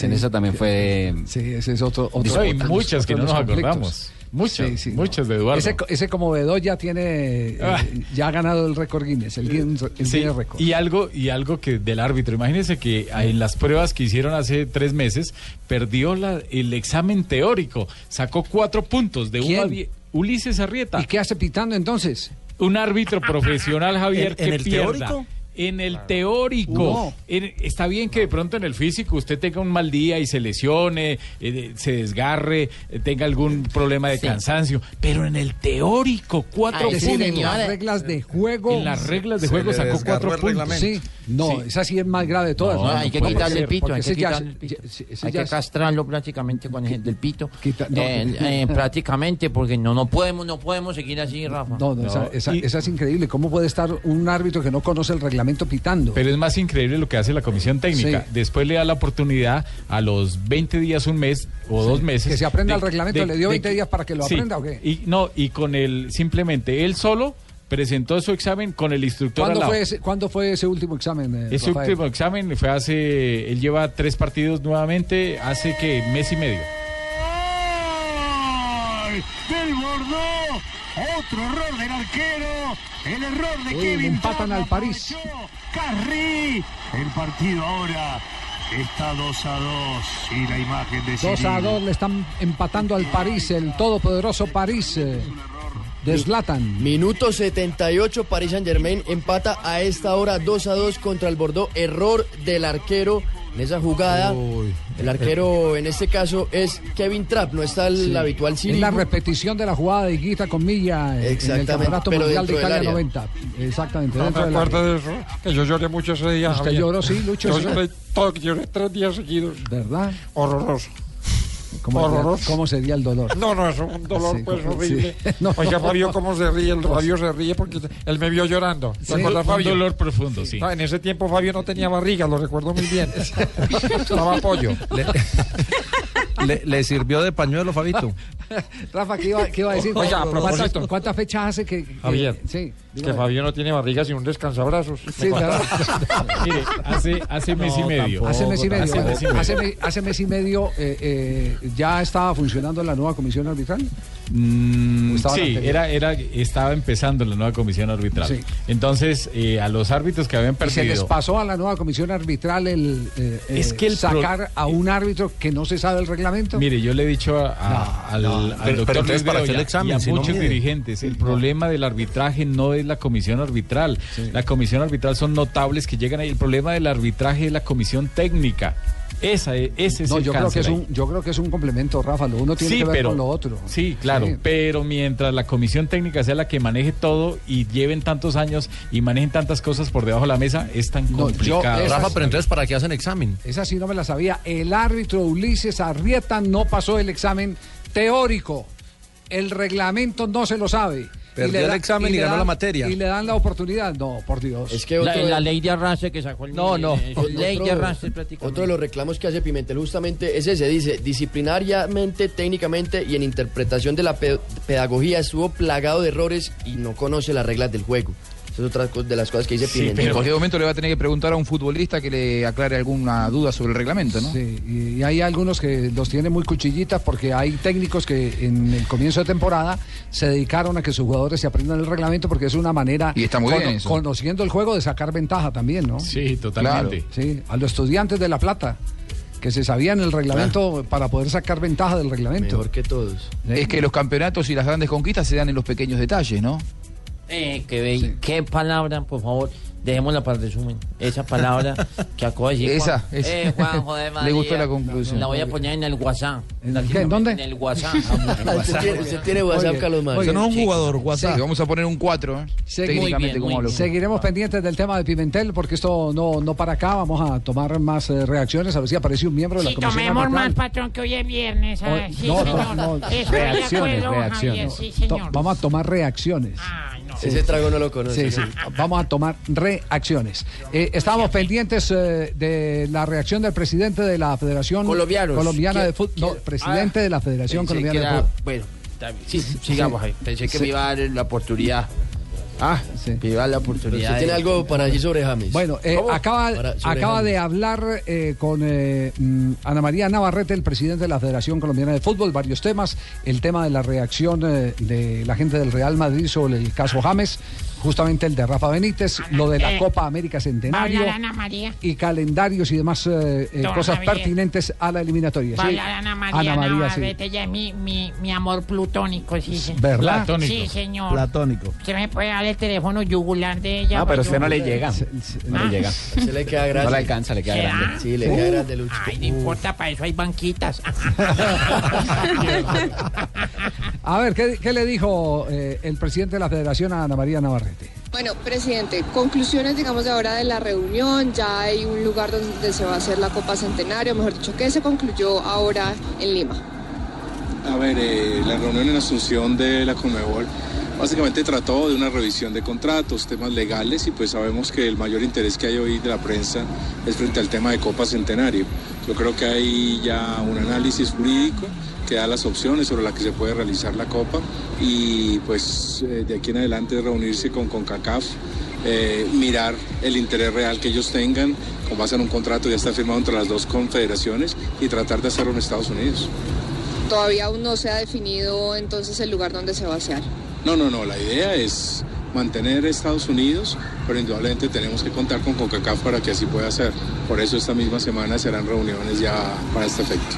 Speaker 9: en esa también fue.
Speaker 5: Sí, ese es otro. otro
Speaker 6: Eso hay muchas que no nos acordamos. Muchas,
Speaker 5: Sí, sí,
Speaker 6: muchas de Eduardo.
Speaker 5: Ese, ese como Bedoya tiene, eh,
Speaker 6: Ah.
Speaker 5: ya ha ganado el récord Guinness, el Guinness, el
Speaker 6: Sí,
Speaker 5: Guinness récord.
Speaker 6: y algo y algo que del árbitro. Imagínense que en las pruebas que hicieron hace tres meses perdió la- el examen teórico, sacó cuatro puntos de uno a
Speaker 5: ¿Quién?
Speaker 6: diez. Ulises Arrieta.
Speaker 5: ¿Y qué hace pitando entonces?
Speaker 6: Un árbitro profesional, Javier,
Speaker 5: ¿En-
Speaker 6: que
Speaker 5: en el
Speaker 6: pierda.
Speaker 5: teórico?
Speaker 6: En el teórico.
Speaker 5: No.
Speaker 6: En- está bien que de pronto en el físico usted tenga un mal día y se lesione, eh, se desgarre, eh, tenga algún problema de
Speaker 5: Sí.
Speaker 6: cansancio, pero en el teórico, cuatro
Speaker 5: Es decir, en
Speaker 6: puntos.
Speaker 5: las reglas de juego.
Speaker 6: En las reglas de juego sacó cuatro puntos.
Speaker 5: Sí, no, esa sí es más grave de todas.
Speaker 11: No, hay que quitarle el pito, hay que quitarle el pito. Hay castrarlo prácticamente con el del pito.
Speaker 5: no.
Speaker 11: Eh, eh, prácticamente, porque no, no podemos, no podemos seguir así, Rafa.
Speaker 5: No, no, esa, esa- esa es increíble. ¿Cómo puede estar un árbitro que no conoce el reglamento pitando?
Speaker 6: Pero es más increíble lo que hace la comisión técnica.
Speaker 5: Sí.
Speaker 6: Después le da la oportunidad a los 20 días, un mes o dos meses.
Speaker 5: Que se aprenda
Speaker 6: de-
Speaker 5: el reglamento,
Speaker 6: de-
Speaker 5: ¿le dio
Speaker 6: de
Speaker 5: 20
Speaker 6: que-
Speaker 5: días para que lo
Speaker 6: Sí.
Speaker 5: aprenda o qué?
Speaker 6: Y, no, y con el, simplemente él solo presentó su examen con el instructor al
Speaker 5: ¿Cuándo
Speaker 6: lado.
Speaker 5: fue, ese, ¿Cuándo fue ese último examen? eh,
Speaker 6: Ese
Speaker 5: Rafael?
Speaker 6: último examen fue hace, él lleva tres partidos nuevamente, hace que mes y medio.
Speaker 8: del Bordeaux. Otro error del arquero. El error de
Speaker 5: Uy,
Speaker 8: Kevin.
Speaker 5: empatan al París.
Speaker 8: Carri. El partido ahora está 2 a 2. Y la imagen de
Speaker 5: 2 a
Speaker 8: Cyril.
Speaker 5: 2 le están empatando al París, el todopoderoso París eh, de Zlatan.
Speaker 10: Minuto 78, Paris Saint Germain empata a esta hora 2 a 2 contra el Bordeaux. Error del arquero en esa jugada. El arquero en este caso es Kevin Trapp, no está el
Speaker 5: Sí.
Speaker 10: habitual
Speaker 5: Es
Speaker 10: Cyril.
Speaker 5: la repetición de la jugada de Higuita con Milla en- el Campeonato
Speaker 10: pero
Speaker 5: Mundial de Italia
Speaker 10: área.
Speaker 5: 90. Exactamente,
Speaker 4: No
Speaker 5: dentro
Speaker 4: me de eso, que yo lloré mucho ese día.
Speaker 5: Usted
Speaker 4: Javier.
Speaker 5: lloró, sí, Lucho,
Speaker 4: Yo lloré, todo, lloré tres días seguidos.
Speaker 5: ¿Verdad?
Speaker 4: Horroroso.
Speaker 5: ¿Cómo sería,
Speaker 4: Horroroso.
Speaker 5: cómo sería el dolor?
Speaker 4: No, no, es un dolor
Speaker 5: Sí,
Speaker 4: pues
Speaker 5: como-
Speaker 4: horrible.
Speaker 5: sí. No,
Speaker 4: Oiga. Fabio, ¿cómo se ríe? El Fabio se ríe porque él me vio llorando. ¿Te
Speaker 6: Sí.
Speaker 4: acuerdas,
Speaker 6: Un
Speaker 4: Fabio?
Speaker 6: dolor profundo, sí.
Speaker 4: No, en ese tiempo Fabio no tenía barriga, lo recuerdo muy bien. Estaba pollo.
Speaker 14: Le, le sirvió de pañuelo, Fabito.
Speaker 5: Rafa, ¿qué iba, qué iba a decir?
Speaker 4: Oiga, a
Speaker 5: ¿Cuántas,
Speaker 4: propósito.
Speaker 5: cuántas fechas hace que...? que-
Speaker 4: Javier,
Speaker 5: sí,
Speaker 4: que. Fabio no tiene barriga sino un descansabrazos.
Speaker 5: Sí, ¿verdad?
Speaker 6: Mire, hace, hace mes y
Speaker 4: No,
Speaker 6: medio.
Speaker 5: Hace mes y medio.
Speaker 6: Hace mes y medio.
Speaker 5: hace, hace mes y medio eh, eh, ya estaba funcionando la nueva comisión arbitral.
Speaker 6: Mm,
Speaker 5: ¿O estaba la
Speaker 6: sí, era, era, estaba empezando la nueva comisión arbitral.
Speaker 5: Sí.
Speaker 6: Entonces, eh, a los árbitros que habían
Speaker 5: Y se les
Speaker 6: perdido.
Speaker 5: pasó a la nueva comisión arbitral el, eh,
Speaker 6: Es
Speaker 5: eh,
Speaker 6: que el pro-
Speaker 5: sacar a un árbitro que no se sabe el reglamento.
Speaker 6: Mire, yo le he dicho a- a- al, al
Speaker 14: Pero- pero
Speaker 6: doctor Luis
Speaker 14: ¿para
Speaker 6: Bedoya
Speaker 14: examen
Speaker 6: y a
Speaker 14: si
Speaker 6: muchos dirigentes, el problema del arbitraje no es la comisión arbitral. La comisión arbitral son notables que llegan ahí. El problema del arbitraje es la comisión técnica. Esa es, ese es
Speaker 5: no,
Speaker 6: el
Speaker 5: yo creo, que es un, yo creo que es un complemento, Rafa. Lo uno tiene
Speaker 6: Sí,
Speaker 5: que ver
Speaker 6: pero-
Speaker 5: con lo otro.
Speaker 6: Sí, claro,
Speaker 5: Sí.
Speaker 6: pero mientras la comisión técnica sea la que maneje todo y lleven tantos años y manejen tantas cosas por debajo de la mesa, es tan
Speaker 5: No,
Speaker 6: complicado.
Speaker 14: Rafa, pero entonces, ¿para qué hacen examen?
Speaker 5: Esa sí no me la sabía. El árbitro Ulises Arrieta no pasó el examen teórico. El reglamento no se lo sabe.
Speaker 14: Perdió
Speaker 5: le
Speaker 14: el examen y
Speaker 5: le
Speaker 14: ganó
Speaker 5: dan-
Speaker 14: la materia.
Speaker 5: Y le dan la oportunidad. No, por Dios.
Speaker 10: Es que
Speaker 11: La,
Speaker 10: otro,
Speaker 11: la ley de arrastre que sacó el
Speaker 10: No, no.
Speaker 11: eh,
Speaker 10: Otro-
Speaker 11: ley de arrastre prácticamente.
Speaker 10: Otro de los reclamos que hace Pimentel justamente es ese, dice, disciplinariamente, técnicamente y en interpretación de la pe- pedagogía estuvo plagado de errores y no conoce las reglas del juego. Es otra de las cosas que dice Pimentel.
Speaker 13: en cualquier momento le va a tener que preguntar a un futbolista que le aclare alguna duda sobre el reglamento, ¿no?
Speaker 5: Sí, y, hay algunos que los tienen muy cuchillitas porque hay técnicos que en el comienzo de temporada se dedicaron a que sus jugadores se aprendan el reglamento porque es una manera,
Speaker 13: Y está muy bien eso.
Speaker 5: conociendo el juego, de sacar ventaja también, ¿no?
Speaker 6: Sí, totalmente.
Speaker 5: Sí, a los estudiantes de La Plata que se sabían el reglamento para poder sacar ventaja del reglamento.
Speaker 10: Mejor que todos.
Speaker 13: Es que los campeonatos y las grandes conquistas se dan en los pequeños detalles, ¿no?
Speaker 11: Eh, qué, be- qué palabra, por favor. Dejémosla para el resumen. Esa palabra que acabo de decir.
Speaker 13: Esa,
Speaker 11: Juan.
Speaker 13: esa.
Speaker 11: Eh, Juanjo de
Speaker 13: Le
Speaker 11: María.
Speaker 13: gustó la conclusión.
Speaker 11: La voy a poner en el WhatsApp.
Speaker 5: ¿En el? ¿En dónde?
Speaker 11: En el WhatsApp.
Speaker 10: Usted tiene- usted tiene WhatsApp,
Speaker 5: Oye,
Speaker 10: Carlos Mario.
Speaker 5: oye,
Speaker 13: Eso no es un
Speaker 5: sí.
Speaker 13: jugador, WhatsApp. Sí, vamos a poner un 4, ¿eh? Técnicamente como habló.
Speaker 5: Seguiremos pendientes del tema de Pimentel porque esto no, no para acá. Vamos a tomar más eh, reacciones. A ver si aparece un miembro de la
Speaker 17: Sí,
Speaker 5: comisión.
Speaker 17: tomemos
Speaker 5: arbitral.
Speaker 17: más, patrón, que hoy es viernes. ah,
Speaker 5: Hoy-
Speaker 17: sí,
Speaker 5: no, no,
Speaker 17: señor.
Speaker 5: no.
Speaker 17: De
Speaker 5: Reacciones,
Speaker 17: acuerdo,
Speaker 5: reacciones.
Speaker 17: Sí.
Speaker 5: Vamos a tomar reacciones.
Speaker 10: Ese trago no lo conoce.
Speaker 5: Sí, sí. Vamos a tomar reacciones. Eh, estábamos pendientes eh, de la reacción del presidente de la Federación
Speaker 9: Colombianos.
Speaker 5: Colombiana de
Speaker 9: ¿Quién-
Speaker 5: Fútbol. No, presidente
Speaker 9: Ah,
Speaker 5: de la Federación Colombiana de Fútbol.
Speaker 9: Bueno. Sí, sigamos ahí. Pensé que me iba a dar la oportunidad. Ah, me iba a dar la oportunidad.
Speaker 10: ¿Usted tiene algo para allí sobre James?
Speaker 5: Bueno, eh, acaba,
Speaker 10: Para- sobre
Speaker 5: acaba
Speaker 10: James.
Speaker 5: de hablar eh, con eh, mm, Ana María Navarrete, el presidente de la Federación Colombiana de Fútbol, varios temas. El tema de la reacción eh, de la gente del Real Madrid sobre el caso James, justamente el de Rafa Benítez, lo de la
Speaker 17: eh,
Speaker 5: Copa América
Speaker 17: ¿Va a
Speaker 5: Centenario
Speaker 17: hablar Ana María?
Speaker 5: y calendarios y demás eh, eh, cosas
Speaker 17: Javier.
Speaker 5: pertinentes a la eliminatoria. Sí,
Speaker 17: Ana María,
Speaker 5: Ana María, sí.
Speaker 17: Navarrete, ella es mi, mi, mi amor plutónico, sí. sí.
Speaker 5: ¿Verdad?
Speaker 17: Sí, señor.
Speaker 14: Platónico.
Speaker 17: Usted me puede dar el teléfono yugular de ella.
Speaker 9: Ah, pero usted no le llega. No
Speaker 17: Ah.
Speaker 9: le llega.
Speaker 10: Se le queda grande.
Speaker 9: No le alcanza, le queda
Speaker 17: ¿Será?
Speaker 9: grande.
Speaker 10: Sí, le queda grande, Lucho.
Speaker 17: Ay, no importa, para eso hay banquitas.
Speaker 5: A ver, ¿qué, qué le dijo eh, el presidente de la Federación a Ana María
Speaker 18: Bueno, presidente, conclusiones, digamos, de ahora de la reunión. Ya hay un lugar donde se va a hacer la Copa Centenario, mejor dicho, que se concluyó ahora en Lima.
Speaker 19: A ver, eh, la reunión en Asunción de la Conmebol básicamente trató de una revisión de contratos, temas legales y pues sabemos que el mayor interés que hay hoy de la prensa es frente al tema de Copa Centenario. Yo creo que hay ya un análisis jurídico que da las opciones sobre las que se puede realizar la Copa y pues eh, de aquí en adelante reunirse con CONCACAF, eh, mirar el interés real que ellos tengan con base en un contrato ya está firmado entre las dos confederaciones y tratar de hacerlo en Estados Unidos.
Speaker 18: Todavía aún no se ha definido entonces el lugar donde se va a hacer.
Speaker 19: No, no, no, la idea es mantener Estados Unidos, pero indudablemente tenemos que contar con CONCACAF para que así pueda ser. Por eso esta misma semana serán reuniones ya para este efecto.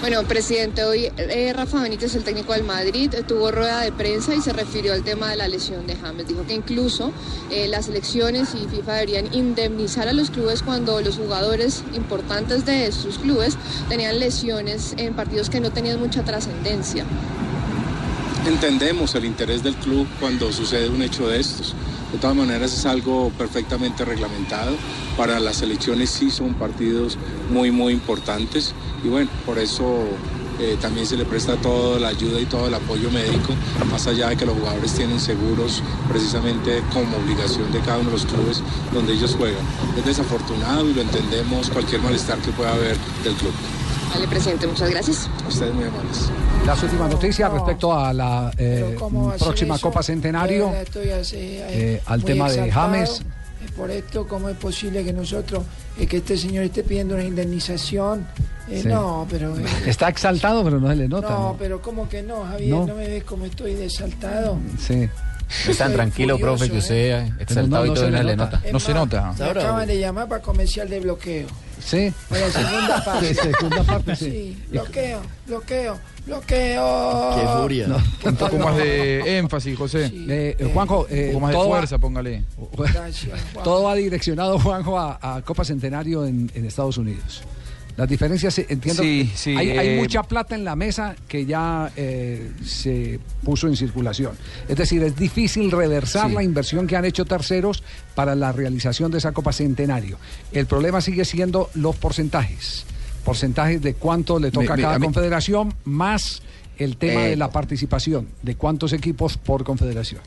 Speaker 18: Bueno, presidente, hoy eh, Rafa Benítez, el técnico del Madrid, tuvo rueda de prensa y se refirió al tema de la lesión de James. Dijo que incluso eh, las elecciones y FIFA deberían indemnizar a los clubes cuando los jugadores importantes de sus clubes tenían lesiones en partidos que no tenían mucha trascendencia.
Speaker 19: Entendemos el interés del club cuando sucede un hecho de estos. De todas maneras es algo perfectamente reglamentado. Para las elecciones sí son partidos muy, muy importantes y bueno, por eso eh, también se le presta toda la ayuda y todo el apoyo médico, más allá de que los jugadores tienen seguros precisamente como obligación de cada uno de los clubes donde ellos juegan. Es desafortunado y lo entendemos cualquier malestar que pueda haber del club.
Speaker 18: Vale, presidente, muchas gracias.
Speaker 19: Ustedes muy amables.
Speaker 5: Las últimas noticias respecto a la eh,
Speaker 7: ¿Cómo va a ser
Speaker 5: próxima
Speaker 7: eso?
Speaker 5: Copa Centenario,
Speaker 7: estoy así, eh,
Speaker 5: eh, al tema de James.
Speaker 7: Por esto, ¿cómo es posible que nosotros, eh, que este señor esté pidiendo una indemnización? Eh,
Speaker 5: Sí.
Speaker 7: No, pero... eh,
Speaker 5: Está exaltado, pero no se le nota.
Speaker 7: no,
Speaker 5: ¿no?
Speaker 7: pero ¿cómo que no, Javier?
Speaker 5: No.
Speaker 7: ¿No, me ves cómo estoy desaltado?
Speaker 5: Sí.
Speaker 9: Es tan
Speaker 7: Estoy
Speaker 9: tranquilo,
Speaker 7: furioso,
Speaker 9: profe, que usted
Speaker 7: ¿eh?
Speaker 9: exaltado y todo no le nota.
Speaker 7: Es más, Me acaban de llamar para comercial de bloqueo.
Speaker 5: Sí.
Speaker 7: La segunda parte.
Speaker 5: Sí, segunda parte, sí.
Speaker 7: Sí, bloqueo, bloqueo, bloqueo.
Speaker 13: Qué furia.
Speaker 7: No,
Speaker 13: Un poco más de énfasis, José.
Speaker 5: Eh, eh, Juanjo, eh,
Speaker 13: un poco más de
Speaker 5: va-
Speaker 13: fuerza, póngale.
Speaker 5: Todo va direccionado, Juanjo, a, a Copa Centenario en, en Estados Unidos. Las diferencias, eh, entiendo,
Speaker 13: Sí,
Speaker 5: hay, hay
Speaker 13: eh,
Speaker 5: mucha plata en la mesa que ya eh, se puso en circulación. Es decir, es difícil reversar
Speaker 13: Sí.
Speaker 5: la inversión que han hecho terceros para la realización de esa Copa Centenario. El problema sigue siendo los porcentajes. Porcentajes de cuánto le toca
Speaker 13: Me-
Speaker 5: a cada
Speaker 13: a
Speaker 5: confederación, más el tema
Speaker 13: Eh,
Speaker 5: de la participación, de cuántos equipos por confederación.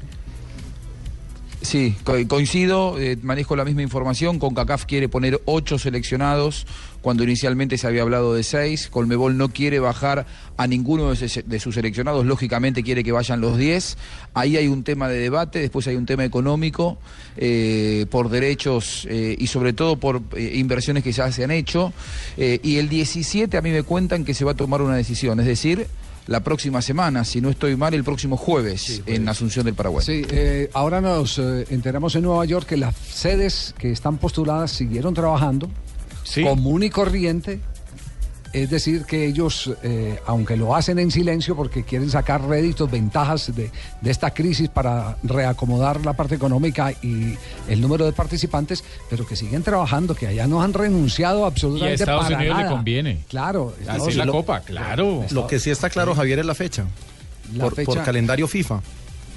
Speaker 13: Sí, co- coincido, eh, manejo la misma información. CONCACAF quiere poner ocho seleccionados cuando inicialmente se había hablado de seis. Colmebol no quiere bajar a ninguno de, sus- seleccionados, lógicamente quiere que vayan los diez. Ahí hay un tema de debate, después hay un tema económico, eh, por derechos eh, y sobre todo por inversiones que ya se han hecho. Y el 17 a mí me cuentan que se va a tomar una decisión, es decir, la próxima semana, si no estoy mal, el próximo jueves en Asunción del Paraguay.
Speaker 5: Sí, eh, ahora nos eh, enteramos en Nueva York que las sedes que están postuladas siguieron trabajando común y corriente Es decir, que ellos, eh, aunque lo hacen en silencio porque quieren sacar réditos, ventajas de, de esta crisis para reacomodar la parte económica y el número de participantes, pero que siguen trabajando, que allá no han renunciado
Speaker 6: Y a
Speaker 5: absolutamente
Speaker 6: Estados
Speaker 5: para
Speaker 6: Unidos le
Speaker 5: nada.
Speaker 6: conviene.
Speaker 5: Claro.
Speaker 6: Así la Copa, claro.
Speaker 14: Lo que sí está claro, Javier, es la fecha.
Speaker 5: La
Speaker 14: por,
Speaker 5: fecha-
Speaker 14: por calendario FIFA.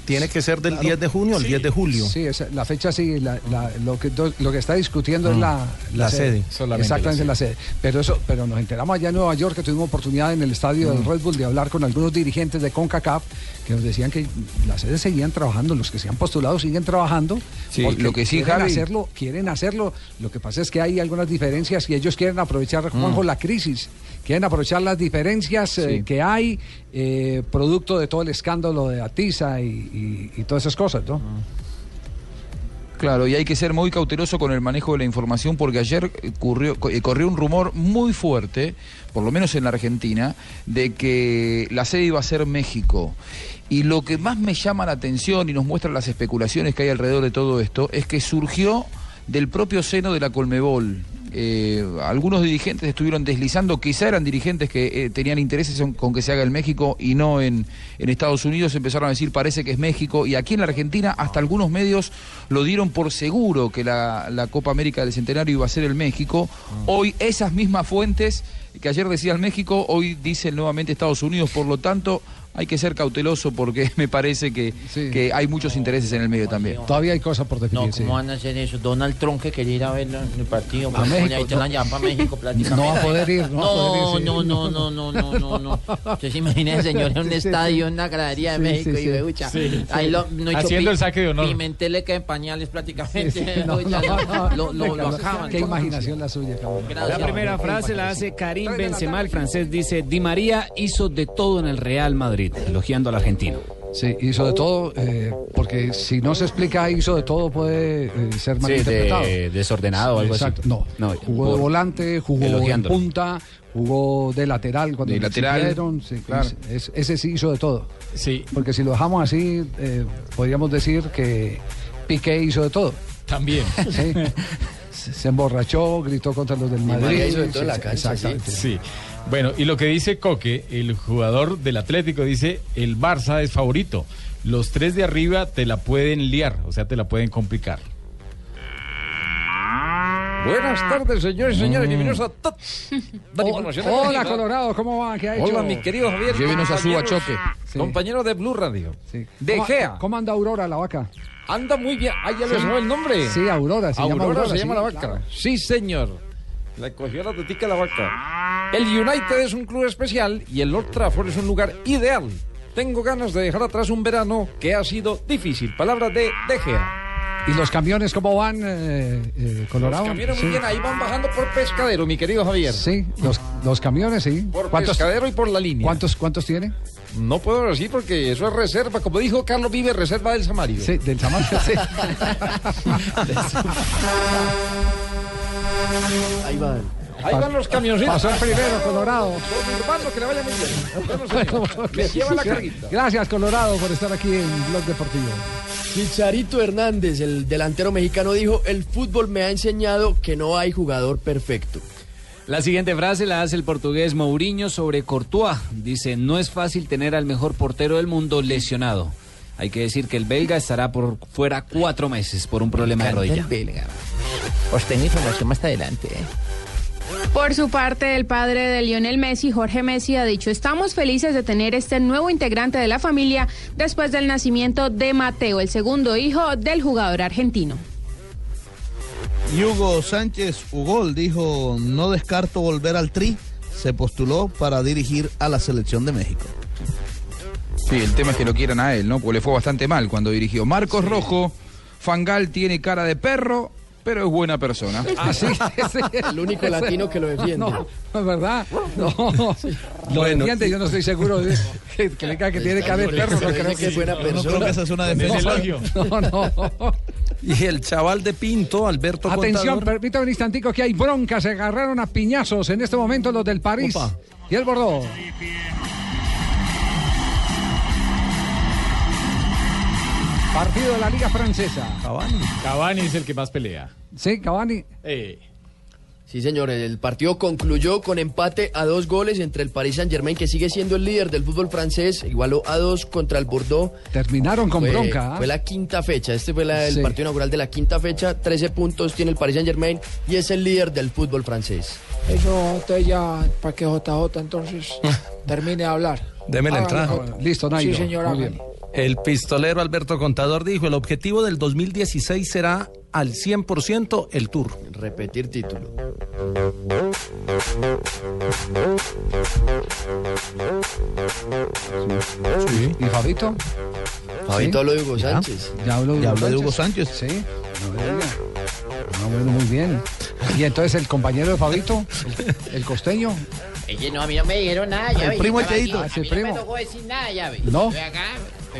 Speaker 14: Tiene que ser del
Speaker 5: Claro.
Speaker 14: 10 de junio al
Speaker 5: Sí.
Speaker 14: 10 de julio.
Speaker 5: Sí, esa- la fecha sí, la- la- lo, que, do- lo que está discutiendo es
Speaker 14: Mm.
Speaker 5: la,
Speaker 14: La sede.
Speaker 5: Exactamente
Speaker 6: la
Speaker 5: sede. Pero eso, pero nos enteramos allá en Nueva York que tuvimos oportunidad en el estadio del
Speaker 14: Mm.
Speaker 5: Red Bull de hablar con algunos dirigentes de CONCACAF que nos decían que las sedes seguían trabajando, los que se han postulado siguen trabajando.
Speaker 13: Sí, lo que sí,
Speaker 5: quieren
Speaker 13: Javi-
Speaker 5: hacerlo, quieren hacerlo. Lo que pasa es que hay algunas diferencias y ellos quieren aprovechar, Juanjo,
Speaker 13: Mm.
Speaker 5: la crisis. Quieren aprovechar las diferencias eh, que hay, eh, producto de todo el escándalo de Atiza y, y- y todas esas cosas, ¿no?
Speaker 13: Claro, y hay que ser muy cauteloso con el manejo de la información porque ayer eh, corrió un rumor muy fuerte, por lo menos en la Argentina, de que la sede iba a ser México. Y lo que más me llama la atención y nos muestra las especulaciones que hay alrededor de todo esto es que surgió del propio seno de la Colmebol. Eh, algunos dirigentes estuvieron deslizando, quizá eran dirigentes que eh, tenían intereses en- con que se haga en México y no en, en Estados Unidos, empezaron a decir parece que es México y aquí en la Argentina hasta algunos medios lo dieron por seguro que la, la Copa América del Centenario iba a ser el México. Hoy esas mismas fuentes que ayer decían México, hoy dicen nuevamente Estados Unidos, por lo tanto hay que ser cauteloso porque me parece que, que hay muchos intereses en el medio también.
Speaker 5: Todavía hay cosas por definir.
Speaker 11: No, ¿cómo van a hacer eso? Donald Trump que quería ir a ver el partido.
Speaker 5: A
Speaker 11: pues,
Speaker 5: México,
Speaker 11: la
Speaker 5: no.
Speaker 11: para México.
Speaker 5: No va a poder ir, no a poder ir, sí.
Speaker 11: No, no, no, no, no, no, no. Usted se imagina el señor en un
Speaker 5: Sí,
Speaker 11: estadio, en una gradería de
Speaker 5: Sí,
Speaker 11: México
Speaker 5: sí,
Speaker 11: y
Speaker 5: sí.
Speaker 11: ve, ucha,
Speaker 6: Sí.
Speaker 11: ahí lo, no
Speaker 6: Haciendo el saque de honor.
Speaker 11: Pimentel le queda en pañales prácticamente.
Speaker 5: Sí, sí, no,
Speaker 11: Ucha,
Speaker 5: no, no,
Speaker 11: lo, lo, lo
Speaker 5: Carlos,
Speaker 11: acaban.
Speaker 5: Qué imaginación la suya, cabrón.
Speaker 9: La primera frase la hace Karim Benzema, el francés dice, Di María hizo de todo en el Real Madrid, elogiando al argentino.
Speaker 5: Sí, hizo de todo, eh, porque si no se explica hizo de todo puede eh, ser
Speaker 9: Sí,
Speaker 5: malinterpretado.
Speaker 9: de- desordenado o algo así.
Speaker 5: Exacto, No,
Speaker 9: No,
Speaker 5: jugó de
Speaker 9: por-
Speaker 5: volante, jugó en
Speaker 9: elogiándolo.
Speaker 5: punta, jugó de lateral cuando
Speaker 13: De lateral,
Speaker 5: sí,
Speaker 13: claro.
Speaker 5: es- ese sí hizo de todo.
Speaker 6: Sí.
Speaker 5: Porque si lo dejamos así, eh, podríamos decir que Piqué hizo de todo.
Speaker 6: También.
Speaker 5: Sí. Se emborrachó, gritó contra los del Madrid.
Speaker 10: Hizo de todo en la
Speaker 5: Sí,
Speaker 10: cancha,
Speaker 5: Exactamente.
Speaker 6: Sí. Bueno, y lo que dice Coque, el jugador del Atlético, dice, el Barça es favorito. Los tres de arriba te la pueden liar, o sea, te la pueden complicar.
Speaker 4: Buenas tardes, señores y señores. Bienvenidos a Top.
Speaker 5: Hola. Colorado, ¿cómo va? ¿Qué ha hecho?
Speaker 4: Hola, mi querido Javier.
Speaker 13: Llévenos a su choque.
Speaker 5: Sí.
Speaker 4: Compañero de Blue Radio. De
Speaker 5: ¿Cómo,
Speaker 4: Gea.
Speaker 5: ¿Cómo anda Aurora, la vaca?
Speaker 4: Anda muy bien. Ah, ya le
Speaker 5: Sí.
Speaker 4: sonó el nombre.
Speaker 5: Sí, Aurora, se llama
Speaker 4: Aurora
Speaker 5: Aurora,
Speaker 4: se
Speaker 5: sí,
Speaker 4: llama la vaca.
Speaker 5: claro.
Speaker 4: Sí, señor. La cogió la tetica la vaca. El United es un club especial y el Old Trafford es un lugar ideal. Tengo ganas de dejar atrás un verano que ha sido difícil. Palabras de De Gea.
Speaker 5: ¿Y los camiones cómo van, eh, eh, Colorado?
Speaker 4: Los camiones
Speaker 5: Sí.
Speaker 4: muy bien. Ahí van bajando por pescadero, mi querido Javier.
Speaker 5: Sí, los, los camiones, sí.
Speaker 4: Por pescadero y por la línea.
Speaker 5: ¿Cuántos, ¿Cuántos tiene?
Speaker 4: No puedo decir porque eso es reserva. Como dijo Carlos Vive, reserva del Samario.
Speaker 5: Sí, del Samario. sí.
Speaker 10: Ahí van.
Speaker 4: Ahí van los camioncitos.
Speaker 5: Pasó el primero, Colorado.
Speaker 4: Urbano, que le vaya muy bien. Lleva la carguita.
Speaker 5: Gracias, Colorado, por estar aquí en Blog Deportivo.
Speaker 10: Chicharito Hernández, el delantero mexicano, dijo, el fútbol me ha enseñado que no hay jugador perfecto.
Speaker 9: La siguiente frase la hace el portugués Mourinho sobre Courtois. Dice, no es fácil tener al mejor portero del mundo lesionado. Hay que decir que el belga estará por fuera cuatro meses por un problema de rodilla.
Speaker 11: Os tengo información más adelante. ¿eh?
Speaker 20: Por su parte, el padre de Lionel Messi, Jorge Messi, ha dicho, estamos felices de tener este nuevo integrante de la familia después del nacimiento de Mateo, el segundo hijo del jugador argentino.
Speaker 21: Y Hugo Sánchez Ugol dijo, no descarto volver al Tri, se postuló para dirigir a la selección de México.
Speaker 13: Sí, el tema es que lo quieran a él, ¿no? Porque le fue bastante mal cuando dirigió. Marcos Rojo, Fangal tiene cara de perro, pero es buena persona.
Speaker 5: Ah, sí, sí.
Speaker 10: El único latino que lo defiende.
Speaker 5: No, no es verdad. No, lo
Speaker 21: Bueno,
Speaker 5: defiende, yo no estoy seguro de que, que que tiene cara de perro. No creo
Speaker 10: que es buena
Speaker 21: No
Speaker 10: persona.
Speaker 21: creo que esa es una defensa.
Speaker 5: No, no.
Speaker 14: Y el chaval de Pinto, Alberto
Speaker 5: Atención,
Speaker 14: Contador.
Speaker 5: permítame un instantico que hay bronca, se agarraron a piñazos en este momento los del París
Speaker 14: Opa.
Speaker 5: y el Bordeaux. Partido de la Liga Francesa.
Speaker 14: Cavani.
Speaker 6: Cavani es el que más pelea.
Speaker 5: Sí, Cavani.
Speaker 6: Eh,
Speaker 10: Sí, señor, el partido concluyó con empate a dos goles entre el Paris Saint-Germain, que sigue siendo el líder del fútbol francés, igualó a dos contra el Bordeaux.
Speaker 5: Terminaron con
Speaker 10: Fue-
Speaker 5: bronca. ¿ah?
Speaker 10: Fue la quinta fecha, este fue la- el
Speaker 5: Sí.
Speaker 10: partido inaugural de la quinta fecha, 13 puntos tiene el Paris Saint-Germain y es el líder del fútbol francés.
Speaker 7: Eso entonces ya, para que JJ entonces termine de hablar.
Speaker 14: Deme la entrada.
Speaker 5: Listo,
Speaker 7: Sí, señor, hágale.
Speaker 14: El pistolero Alberto Contador dijo, el objetivo del 2016 será al 100% el Tour.
Speaker 10: Repetir título.
Speaker 5: ¿Y Fabito?
Speaker 10: Fabito habló de Hugo Sánchez.
Speaker 5: Ya habló de,
Speaker 10: Ya
Speaker 5: Hugo
Speaker 10: habló de Hugo
Speaker 5: Sánchez. Sí. No, bueno, muy bien. Y entonces el compañero de Fabito, el, el costeño.
Speaker 11: Oye, no, a mí no me dijeron nada, ya
Speaker 5: El primo
Speaker 11: aquí,
Speaker 5: Ah, sí,
Speaker 11: A mí no
Speaker 5: primo.
Speaker 11: me tocó decir nada, ya ve.
Speaker 14: ¿No?
Speaker 11: Estoy acá,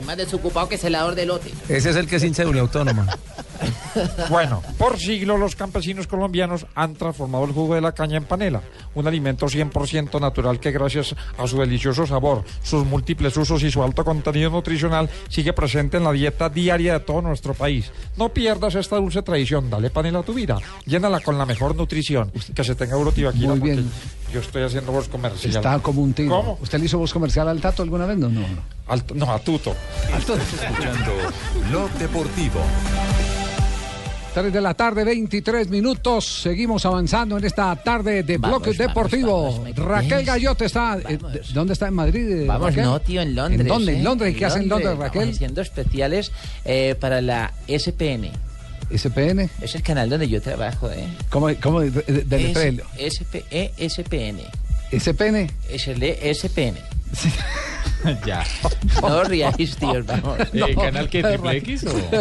Speaker 11: más desocupado que celador de lote.
Speaker 14: Ese es el que es hincha de Uniautónoma.
Speaker 22: Bueno, por siglos los campesinos colombianos han transformado el jugo de la caña en panela, un alimento 100% natural que gracias a su delicioso sabor, sus múltiples usos y su alto contenido nutricional sigue presente en la dieta diaria de todo nuestro país. No pierdas esta dulce tradición, dale panela a tu vida, llénala con la mejor nutrición, que se tenga Eurotibaquira
Speaker 5: Muy bien.
Speaker 22: yo estoy haciendo voz comercial.
Speaker 5: Está como un tiro.
Speaker 22: ¿Cómo?
Speaker 5: ¿Usted le hizo voz comercial al Tato alguna vez? No, no. no.
Speaker 22: Al- no, a Tuto.
Speaker 1: Escuchando Blog Deportivo.
Speaker 5: 3 de la tarde, 23 minutos. Seguimos avanzando en esta tarde de
Speaker 11: Vamos,
Speaker 5: bloque deportivo.
Speaker 11: vamos,
Speaker 5: Raquel. Gallote está. eh, de- ¿Dónde está? ¿En Madrid? eh,
Speaker 11: Vamos,
Speaker 5: Raquel?
Speaker 11: no, tío, en Londres.
Speaker 5: ¿En dónde?
Speaker 11: ¿eh?
Speaker 5: ¿En Londres? ¿Qué hace en Londres,
Speaker 11: Estamos
Speaker 5: Raquel?
Speaker 11: haciendo especiales eh, para la SPN.
Speaker 5: ¿SPN?
Speaker 11: Es el canal donde yo trabajo, ¿eh?
Speaker 5: ¿Cómo, cómo de, de-
Speaker 11: SP, eh, SPN.
Speaker 5: ¿SPN?
Speaker 11: De SPN.
Speaker 6: ya.
Speaker 11: No ríais, tíos, vamos.
Speaker 6: ¿El canal qué, triple X o?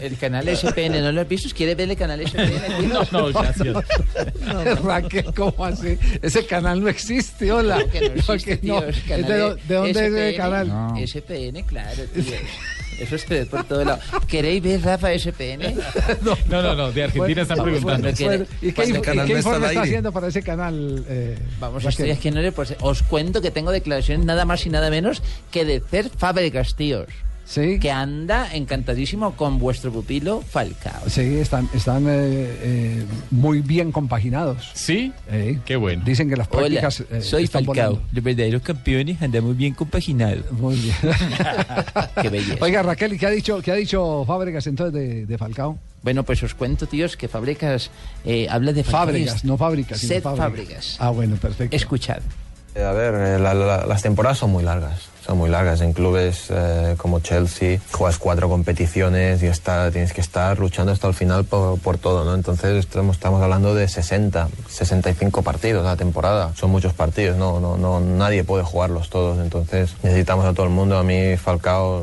Speaker 11: El canal SPN, ¿no lo has visto? ¿Quiere ver el canal SPN?
Speaker 6: No, no, gracias.
Speaker 5: Raquel, ¿cómo así? Ese canal no existe, hola.
Speaker 11: ¿Cómo que no existe,
Speaker 5: que no.
Speaker 11: tío? Es
Speaker 5: ¿Es
Speaker 11: canal
Speaker 5: ¿De, dó- de dónde es ese
Speaker 11: SPN?
Speaker 5: canal?
Speaker 11: SPN, claro, tío. Eso se ve por todo lado. ¿Queréis ver, Rafa, SPN?
Speaker 6: No, no, no, de Argentina están preguntando.
Speaker 11: bueno,
Speaker 5: Bueno, ¿Y qué,
Speaker 11: canal no está
Speaker 5: informe está
Speaker 11: aire?
Speaker 5: haciendo para ese canal? eh,
Speaker 11: Vamos, estoy aquí no le pues, Os cuento que tengo declaraciones nada más y nada menos que de Cer Fábregas, tíos.
Speaker 5: Sí.
Speaker 11: Que anda encantadísimo con vuestro pupilo Falcao.
Speaker 5: Sí, están, están eh, eh, muy bien compaginados.
Speaker 6: ¿Sí?
Speaker 5: Qué
Speaker 6: bueno.
Speaker 5: Dicen que las
Speaker 11: Hola,
Speaker 5: prácticas eh,
Speaker 11: soy
Speaker 5: están
Speaker 11: Falcao.
Speaker 5: volando.
Speaker 11: Los verdaderos campeones andamos bien compaginados.
Speaker 5: Muy bien.
Speaker 11: Qué belleza.
Speaker 5: Oiga, Raquel, ¿y qué ha dicho, qué ha dicho Fábregas entonces de, de Falcao?
Speaker 11: Bueno, pues os cuento, tíos, que Fábricas eh, habla de Falcao.
Speaker 5: Fábregas, no fábricas, sino
Speaker 11: Sed
Speaker 5: Fábregas.
Speaker 11: Fábricas.
Speaker 5: Ah, bueno, perfecto.
Speaker 11: Escuchad.
Speaker 23: Eh, A ver, eh, la- la- las temporadas son muy largas, son muy largas. En clubes eh, como Chelsea juegas cuatro competiciones y está, tienes que estar luchando hasta el final por, por todo, ¿no? Entonces estamos, estamos hablando de 60, 65 partidos a la temporada. Son muchos partidos, ¿no? No, no, nadie puede jugarlos todos, entonces necesitamos a todo el mundo. A mí Falcao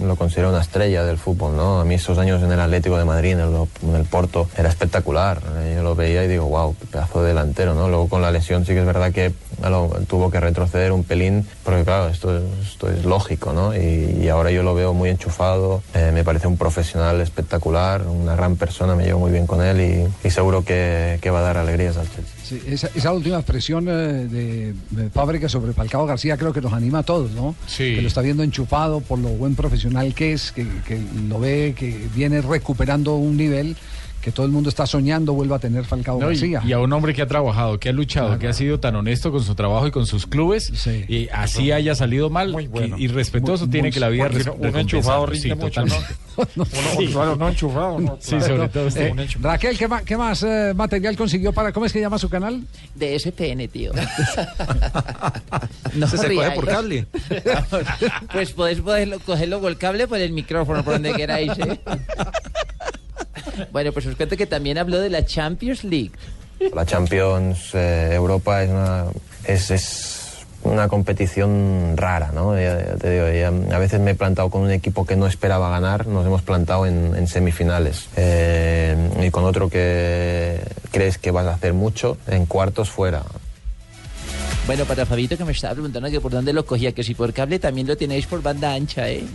Speaker 23: mm, lo considero una estrella del fútbol, ¿no? A mí esos años en el Atlético de Madrid, en el, en el Porto, era espectacular. Eh, Yo lo veía y digo, wow, pedazo de delantero, ¿no? Luego con la lesión sí que es verdad que tuvo que retroceder un pelín, porque claro, esto, esto es lógico, ¿no? Y, y ahora yo lo veo muy enchufado, eh, me parece un profesional espectacular, una gran persona, me llevo muy bien con él y, y seguro que, que va a dar alegrías al Chelsea.
Speaker 5: Sí, esa, esa última expresión eh, de, de Fábregas sobre Falcao García creo que nos anima a todos, ¿no?
Speaker 6: Sí.
Speaker 5: Que lo está viendo enchufado por lo buen profesional que es, que, que lo ve, que viene recuperando un nivel que todo el mundo está soñando vuelva a tener Falcao
Speaker 6: No,
Speaker 5: García.
Speaker 6: y a un hombre que ha trabajado, que ha luchado, que ha sido tan honesto con su trabajo y con sus clubes, y así haya salido mal
Speaker 22: bueno.
Speaker 6: y, respetuoso
Speaker 22: Muy-
Speaker 6: tiene
Speaker 22: muy-
Speaker 6: que la vida
Speaker 22: uno- uno enchufado rinde mucho. Uno, claro, no enchufado, ¿no?
Speaker 6: Sí,
Speaker 22: Claro.
Speaker 6: sobre todo usted.
Speaker 5: Eh, Raquel, ¿qué, ma- qué más eh, material consiguió para, cómo es que llama su canal?
Speaker 11: De SPN, tío. no
Speaker 14: Se se coge por cable.
Speaker 11: Pues podéis poderlo- cogerlo con el cable por el micrófono, por donde queráis, ¿eh? Bueno, pues os cuento que también habló de la Champions League.
Speaker 23: La Champions eh, Europa es una, es, es una competición rara, ¿no? Ya- ya te digo, ya a veces me he plantado con un equipo que no esperaba ganar, nos hemos plantado en, en semifinales. Eh, y con otro que crees que vas a hacer mucho, en cuartos fuera.
Speaker 11: Bueno, para Fabito que me estaba preguntando que por dónde lo cogía, que si por cable también lo tenéis por banda ancha, ¿eh?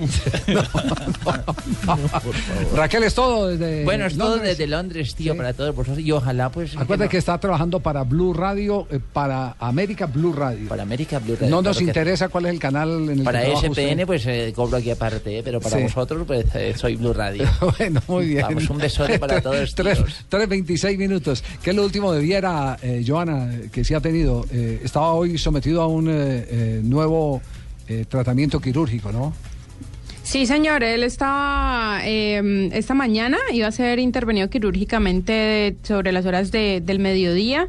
Speaker 5: Raquel, es todo desde
Speaker 11: Bueno, es todo
Speaker 5: Londres.
Speaker 11: desde Londres, tío, para todos vosotros. Y ojalá, pues...
Speaker 5: Acuérdate que está trabajando para Blue Radio, eh, para América Blue Radio.
Speaker 11: Para América Blue Radio.
Speaker 5: No nos
Speaker 11: que-
Speaker 5: interesa cuál es el canal en el
Speaker 11: Para
Speaker 5: que
Speaker 11: SPN, pues eh, cobro aquí aparte, ¿eh? pero para
Speaker 5: Sí.
Speaker 11: vosotros, pues soy Blue Radio.
Speaker 5: bueno, muy bien.
Speaker 11: Vamos, un besote para todos.
Speaker 5: Tres,
Speaker 11: tíos.
Speaker 5: tres 26 minutos. ¿Qué es lo último de Viera, Joana, que sí ha tenido? Estaba hoy sometido a un eh, eh, nuevo eh, tratamiento quirúrgico, ¿no?
Speaker 20: Sí, señor, él estaba eh, esta mañana, iba a ser intervenido quirúrgicamente sobre las horas de- del mediodía.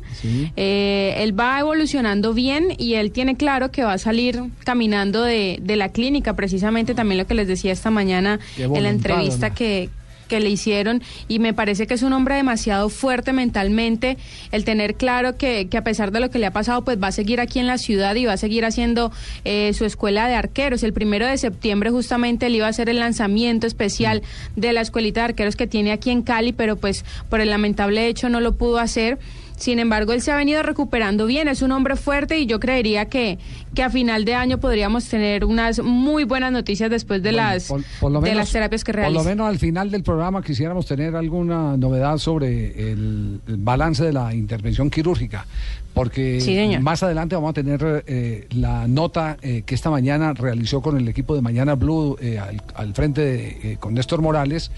Speaker 20: Eh, él va evolucionando bien y él tiene claro que va a salir caminando de, de la clínica, precisamente también lo que les decía esta mañana en la entrevista
Speaker 24: ¿no?
Speaker 20: que que le hicieron y me parece que es un hombre demasiado fuerte mentalmente el tener claro que, que a pesar de lo que le ha pasado pues va a seguir aquí en la ciudad y va a seguir haciendo eh, su escuela de arqueros. El primero de septiembre justamente él iba a hacer el lanzamiento especial de la escuelita de arqueros que tiene aquí en Cali pero pues por el lamentable hecho no lo pudo hacer sin embargo, él se ha venido recuperando bien, es un hombre fuerte y yo creería que, que a final de año podríamos tener unas muy buenas noticias después de, las,
Speaker 5: Por, por
Speaker 20: de
Speaker 5: menos,
Speaker 20: las terapias que
Speaker 5: Por
Speaker 20: realiza.
Speaker 5: lo menos al final del programa quisiéramos tener alguna novedad sobre el, el balance de la intervención quirúrgica, porque
Speaker 20: Sí,
Speaker 5: más adelante vamos a tener eh, la nota eh, que esta mañana realizó con el equipo de Mañana Blue eh, al, al frente de, eh, con Néstor Morales.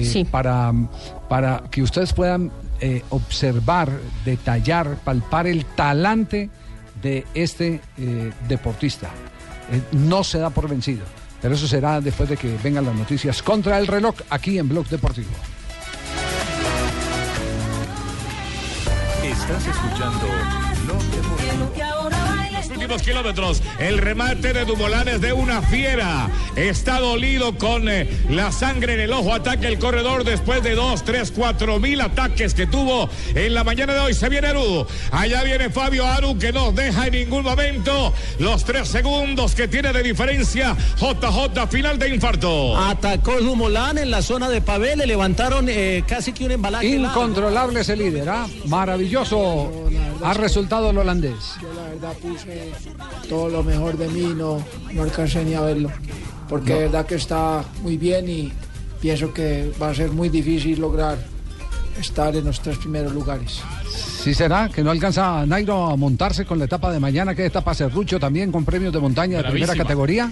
Speaker 5: Eh,
Speaker 20: Sí.
Speaker 5: para, para que ustedes puedan eh, observar, detallar, palpar el talante de este eh, deportista. Eh, no se da por vencido, pero eso será después de que vengan las noticias contra el reloj aquí en Blog Deportivo.
Speaker 25: Estás escuchando Blog Deportivo.
Speaker 8: Últimos kilómetros, el remate de Dumolán es de una fiera. Está dolido con eh, la sangre en el ojo. Ataque el corredor después de dos, tres, cuatro mil ataques que tuvo en la mañana de hoy. Se viene Aru. Allá viene Fabio Aru que no deja en ningún momento los tres segundos que tiene de diferencia. JJ, final de infarto.
Speaker 14: Atacó Dumolán en la zona de Pavé, le levantaron eh, casi que un embalaje.
Speaker 5: Incontrolable ese líder, ¿ah? maravilloso ha resultado el holandés.
Speaker 7: Yo la verdad puse todo lo mejor de mí, no, no alcancé ni a verlo, porque
Speaker 5: No.
Speaker 7: de verdad que está muy bien y pienso que va a ser muy difícil lograr estar en los tres primeros lugares.
Speaker 5: Sí será que no alcanza Nairo a montarse con la etapa de mañana, que es etapa Cerrucho también con premios de montaña de primera categoría.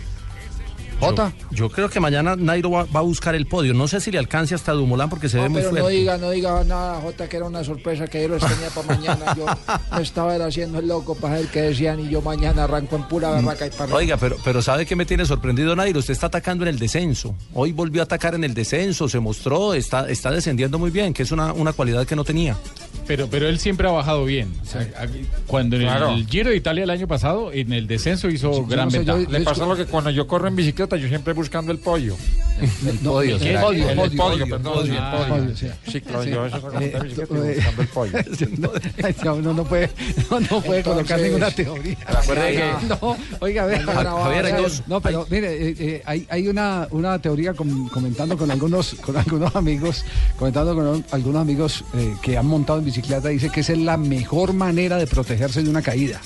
Speaker 5: Jota.
Speaker 14: Yo, yo creo que mañana Nairo va, va a buscar el podio. No sé si le alcance hasta Dumolán porque se ve muy
Speaker 7: pero
Speaker 14: fuerte.
Speaker 7: no diga, no diga nada, Jota, que era una sorpresa que yo los tenía para mañana. Yo me estaba haciendo el loco para ver qué decían y yo mañana arranco en pura barraca y para.
Speaker 14: Oiga, pero, pero ¿sabe qué me tiene sorprendido, Nairo? Usted está atacando en el descenso. Hoy volvió a atacar en el descenso, se mostró, está, está descendiendo muy bien, que es una, una cualidad que no tenía.
Speaker 6: Pero, pero él siempre ha bajado bien. O sea, aquí- cuando en
Speaker 4: Claro.
Speaker 6: el Giro de Italia el año pasado, en el descenso hizo gran ventaja.
Speaker 4: Le pasa lo que cuando yo corro en bicicleta, yo siempre buscando el pollo.
Speaker 6: El podio,
Speaker 4: el, podio, el,
Speaker 6: Podio,
Speaker 4: perdón, sí, el podio.
Speaker 6: sí.
Speaker 4: Sí,
Speaker 5: Sí.
Speaker 4: yo bicicleta,
Speaker 5: eh,
Speaker 4: yo buscando el pollo.
Speaker 5: No, no, no puede, no, no puede colocar
Speaker 4: Entonces,
Speaker 5: ninguna teoría.
Speaker 4: recuerde que-
Speaker 5: No, oiga, a ver,
Speaker 4: Javier, Javier, hay dos-
Speaker 5: No, pero mire, eh, eh, hay, hay una, una teoría com- comentando con algunos, con algunos amigos, comentando con algunos amigos eh, que han montado en bicicleta, dice que esa es la mejor manera de protegerse de una caída.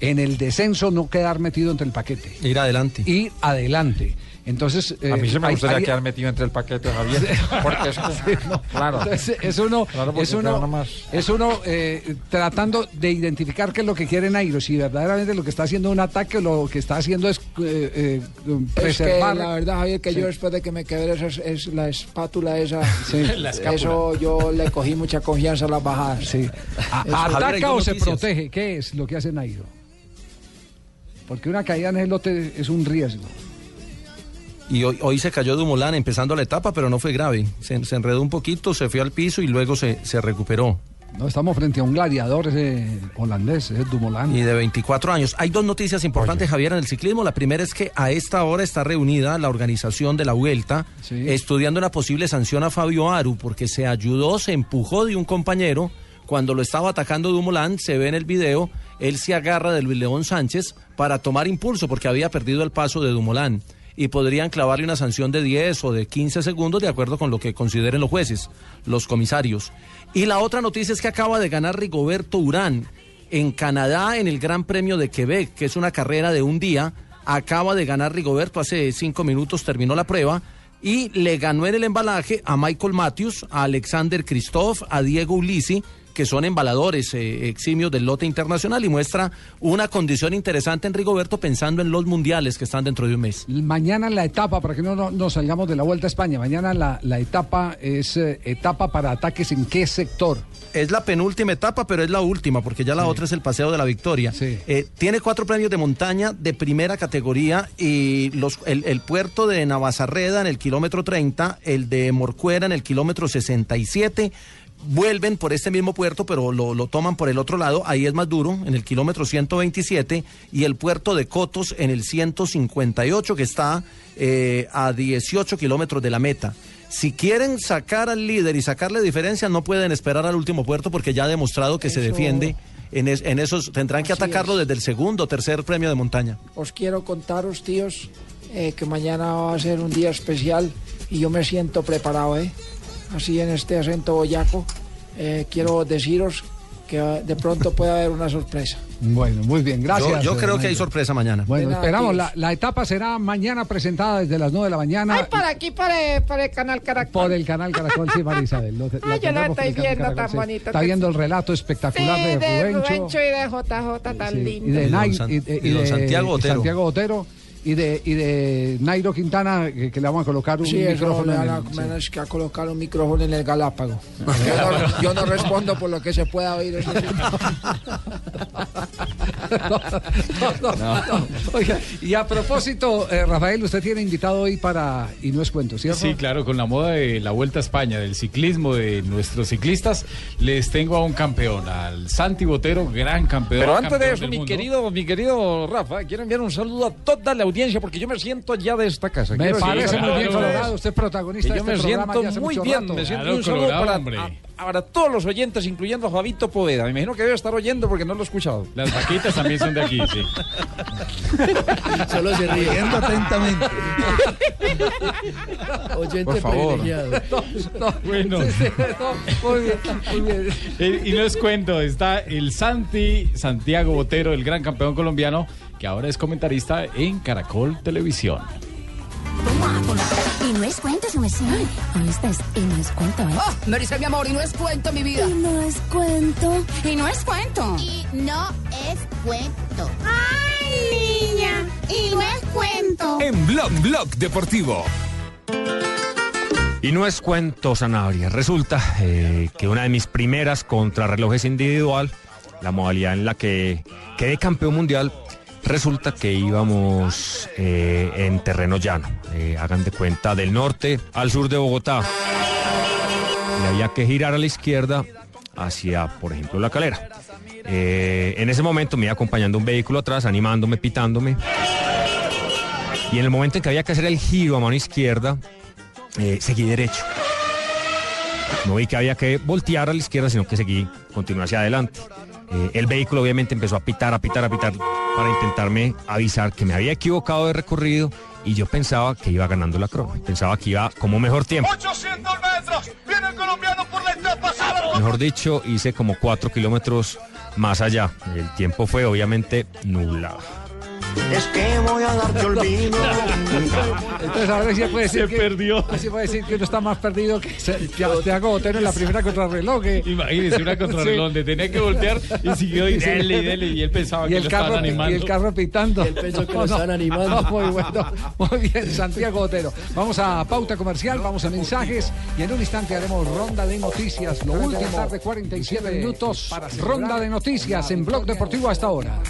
Speaker 5: En el descenso no quedar metido entre el paquete.
Speaker 14: Ir adelante.
Speaker 5: Ir adelante. Entonces,
Speaker 4: A mí
Speaker 5: eh,
Speaker 4: se me gustaría
Speaker 5: hay-
Speaker 4: quedar metido entre el paquete, Javier. Porque es que,
Speaker 5: Sí, no.
Speaker 4: claro.
Speaker 5: Entonces, es uno,
Speaker 4: Claro,
Speaker 5: es uno,
Speaker 4: más.
Speaker 5: es uno eh, tratando de identificar qué es lo que quiere Nairo, si verdaderamente lo que está haciendo es un ataque o lo que está haciendo es eh, eh,
Speaker 7: Es que
Speaker 5: preservar.
Speaker 7: la verdad, Javier, que
Speaker 5: Sí.
Speaker 7: yo después de que me quebré esa es, es la espátula esa,
Speaker 5: Sí. La escápula.
Speaker 7: eso yo le cogí mucha confianza a las bajadas.
Speaker 5: Sí. A- ¿Ataca o se protege? ¿Qué es lo que hace Nairo? Porque una caída en el lote es un riesgo.
Speaker 14: Y hoy, hoy se cayó Dumolán empezando la etapa, pero no fue grave. Se, se enredó un poquito, se fue al piso y luego se, se recuperó.
Speaker 5: No estamos frente a un gladiador ese holandés, ese Dumoulin.
Speaker 14: Y de 24 años. Hay dos noticias importantes, Javier, en el ciclismo. La primera es que a esta hora está reunida la organización de la Vuelta, estudiando una posible sanción a Fabio Aru, porque se ayudó, se empujó de un compañero. Cuando lo estaba atacando Dumoulin, se ve en el video, él se agarra de Luis León Sánchez para tomar impulso, porque había perdido el paso de Dumoulin. Y podrían clavarle una sanción de 10 o de 15 segundos, de acuerdo con lo que consideren los jueces, los comisarios. Y la otra noticia es que acaba de ganar Rigoberto Urán En Canadá, en el Gran Premio de Quebec, que es una carrera de un día, acaba de ganar Rigoberto hace cinco minutos, terminó la prueba y le ganó en el embalaje a Michael Matthews, a Alexander Christoph, a Diego Ulisi, que son embaladores eh, eximios del lote internacional y muestra una condición interesante en Rigoberto pensando en los mundiales que están dentro de un mes.
Speaker 5: Mañana la etapa, para que no no- nos salgamos de la Vuelta a España, mañana la, la etapa es eh, etapa para ataques en qué sector.
Speaker 14: Es la penúltima etapa, pero es la última, porque ya la otra es el Paseo de la Victoria. Eh, tiene cuatro premios de montaña de primera categoría y los, el, el puerto de Navasarreda en el kilómetro 30, el de Morcuera en el kilómetro 67. Vuelven por este mismo puerto, pero lo, lo toman por el otro lado. Ahí es más duro, en el kilómetro 127. Y el puerto de Cotos en el 158, que está eh, a 18 kilómetros de la meta. Si quieren sacar al líder y sacarle diferencia, no pueden esperar al último puerto porque ya ha demostrado que se defiende. En, es- en esos tendrán que atacarlo desde el segundo o tercer premio de montaña.
Speaker 7: Os quiero contaros, tíos, eh, que mañana va a ser un día especial y yo me siento preparado, ¿eh? Así en este acento boyaco, eh, quiero deciros que eh, de pronto puede haber una sorpresa.
Speaker 5: Bueno, muy bien, gracias.
Speaker 14: Yo, yo creo que hay sorpresa mañana.
Speaker 5: Bueno,
Speaker 7: nada,
Speaker 5: esperamos. La, la etapa será mañana presentada desde las 9 de la mañana
Speaker 17: Ay, por aquí, por el, por el canal Caracol.
Speaker 5: por el canal Caracol, sí, María Isabel. Lo- la
Speaker 17: Ay, yo
Speaker 5: por
Speaker 17: estoy viendo
Speaker 5: Caracol,
Speaker 17: tan
Speaker 5: sí.
Speaker 17: bonito
Speaker 5: Está viendo el relato espectacular
Speaker 17: Sí,
Speaker 5: de
Speaker 17: de
Speaker 5: Rubencho.
Speaker 17: Rubencho y de JJ tan
Speaker 5: sí,
Speaker 17: lindo.
Speaker 5: y de,
Speaker 14: Y
Speaker 5: Nai- y de-
Speaker 14: y don
Speaker 5: de
Speaker 14: Santiago Otero.
Speaker 5: Santiago Otero, y de, y de Nairo Quintana, que, que le vamos a colocar un
Speaker 7: Sí, eso
Speaker 5: micrófono. en
Speaker 7: a,
Speaker 5: el- sí.
Speaker 7: que a colocar un micrófono en el Galápago. Yo no, yo no respondo por lo que se pueda oír. eso sí.
Speaker 5: No, no, no. Oiga, y a propósito, eh, Rafael, usted tiene invitado hoy para Y no es cuento, ¿cierto?
Speaker 6: Sí, claro, con la moda de la Vuelta a España, del ciclismo, de nuestros ciclistas, les tengo a un campeón, al Santi Botero, gran campeón.
Speaker 4: Pero antes de eso, mi
Speaker 6: mundo.
Speaker 4: querido, mi querido Rafa, quiero enviar un saludo a toda la audiencia porque yo me siento ya de esta casa.
Speaker 5: Me
Speaker 4: Quiero
Speaker 5: parece
Speaker 4: decir-
Speaker 5: muy bien colorado, usted es protagonista
Speaker 4: Que yo
Speaker 5: de este
Speaker 4: me siento
Speaker 5: ya hace
Speaker 4: muy
Speaker 5: mucho
Speaker 4: bien,
Speaker 5: rato.
Speaker 4: me siento
Speaker 6: Claro,
Speaker 4: un saludo
Speaker 6: colorado,
Speaker 4: para,
Speaker 6: hombre.
Speaker 4: a- para todos los oyentes, incluyendo a Fabito Poveda. Me imagino que debe estar oyendo porque no lo he escuchado.
Speaker 6: Las vaquitas también son de aquí, sí.
Speaker 10: Solo se ríe.
Speaker 21: Oyendo atentamente.
Speaker 10: Oyente
Speaker 4: Por favor.
Speaker 10: privilegiado.
Speaker 5: No,
Speaker 6: Bueno.
Speaker 5: no, muy bien, muy bien.
Speaker 6: Eh, Y les cuento, está el Santi Santiago Botero, el gran campeón colombiano, que ahora es comentarista en Caracol Televisión.
Speaker 24: Y no es cuento, su mesía. Ahí estás. Y no es cuento, ¿eh?
Speaker 26: Oh, Marisa, mi amor, y no es cuento, mi vida.
Speaker 24: Y no es cuento.
Speaker 26: Y no es cuento.
Speaker 24: Y no es cuento. ¡Ay, niña! Y no es cuento.
Speaker 27: En Blog Blog Deportivo.
Speaker 28: Y no es cuento, Sanabria. Resulta eh, que una de mis primeras contrarrelojes individual, la modalidad en la que quedé campeón mundial, resulta que íbamos eh, en terreno llano. Eh, hagan de cuenta del norte al sur de Bogotá. Y había que girar a la izquierda hacia, por ejemplo, la calera. Eh, en ese momento me iba acompañando un vehículo atrás, animándome, pitándome. Y en el momento en que había que hacer el giro a mano izquierda, seguí derecho. No vi que había que voltear a la izquierda, sino que seguí, continué hacia adelante. Eh, el vehículo obviamente empezó a pitar, a pitar, a pitar para intentarme avisar que me había equivocado de recorrido y yo pensaba que iba ganando la crono. Pensaba que iba como mejor tiempo.
Speaker 29: 800 metros. Viene el colombiano por la etapa.
Speaker 28: Mejor dicho, hice como cuatro kilómetros más allá. El tiempo fue obviamente nublado.
Speaker 29: Es que voy a darte olvido.
Speaker 5: Entonces ahora sí puede decir
Speaker 6: Se
Speaker 5: que,
Speaker 6: perdió.
Speaker 5: Así puede decir que uno está más perdido que Santiago Botero en la primera contrarreloj. que-
Speaker 6: Imagínese una contrarreloj donde tenía que voltear y siguió y
Speaker 5: Sí.
Speaker 6: dele y dele y él pensaba
Speaker 5: y
Speaker 6: que
Speaker 5: el,
Speaker 6: lo
Speaker 5: carro,
Speaker 6: estaban animando.
Speaker 5: y el carro pitando.
Speaker 10: Y él pensó que lo estaban animando.
Speaker 5: muy bueno. Muy bien, Santiago Botero. Vamos a pauta comercial, vamos a mensajes y en un instante haremos ronda de noticias. Lo último, tarde 47 minutos. Ronda de noticias en Blog Deportivo hasta ahora.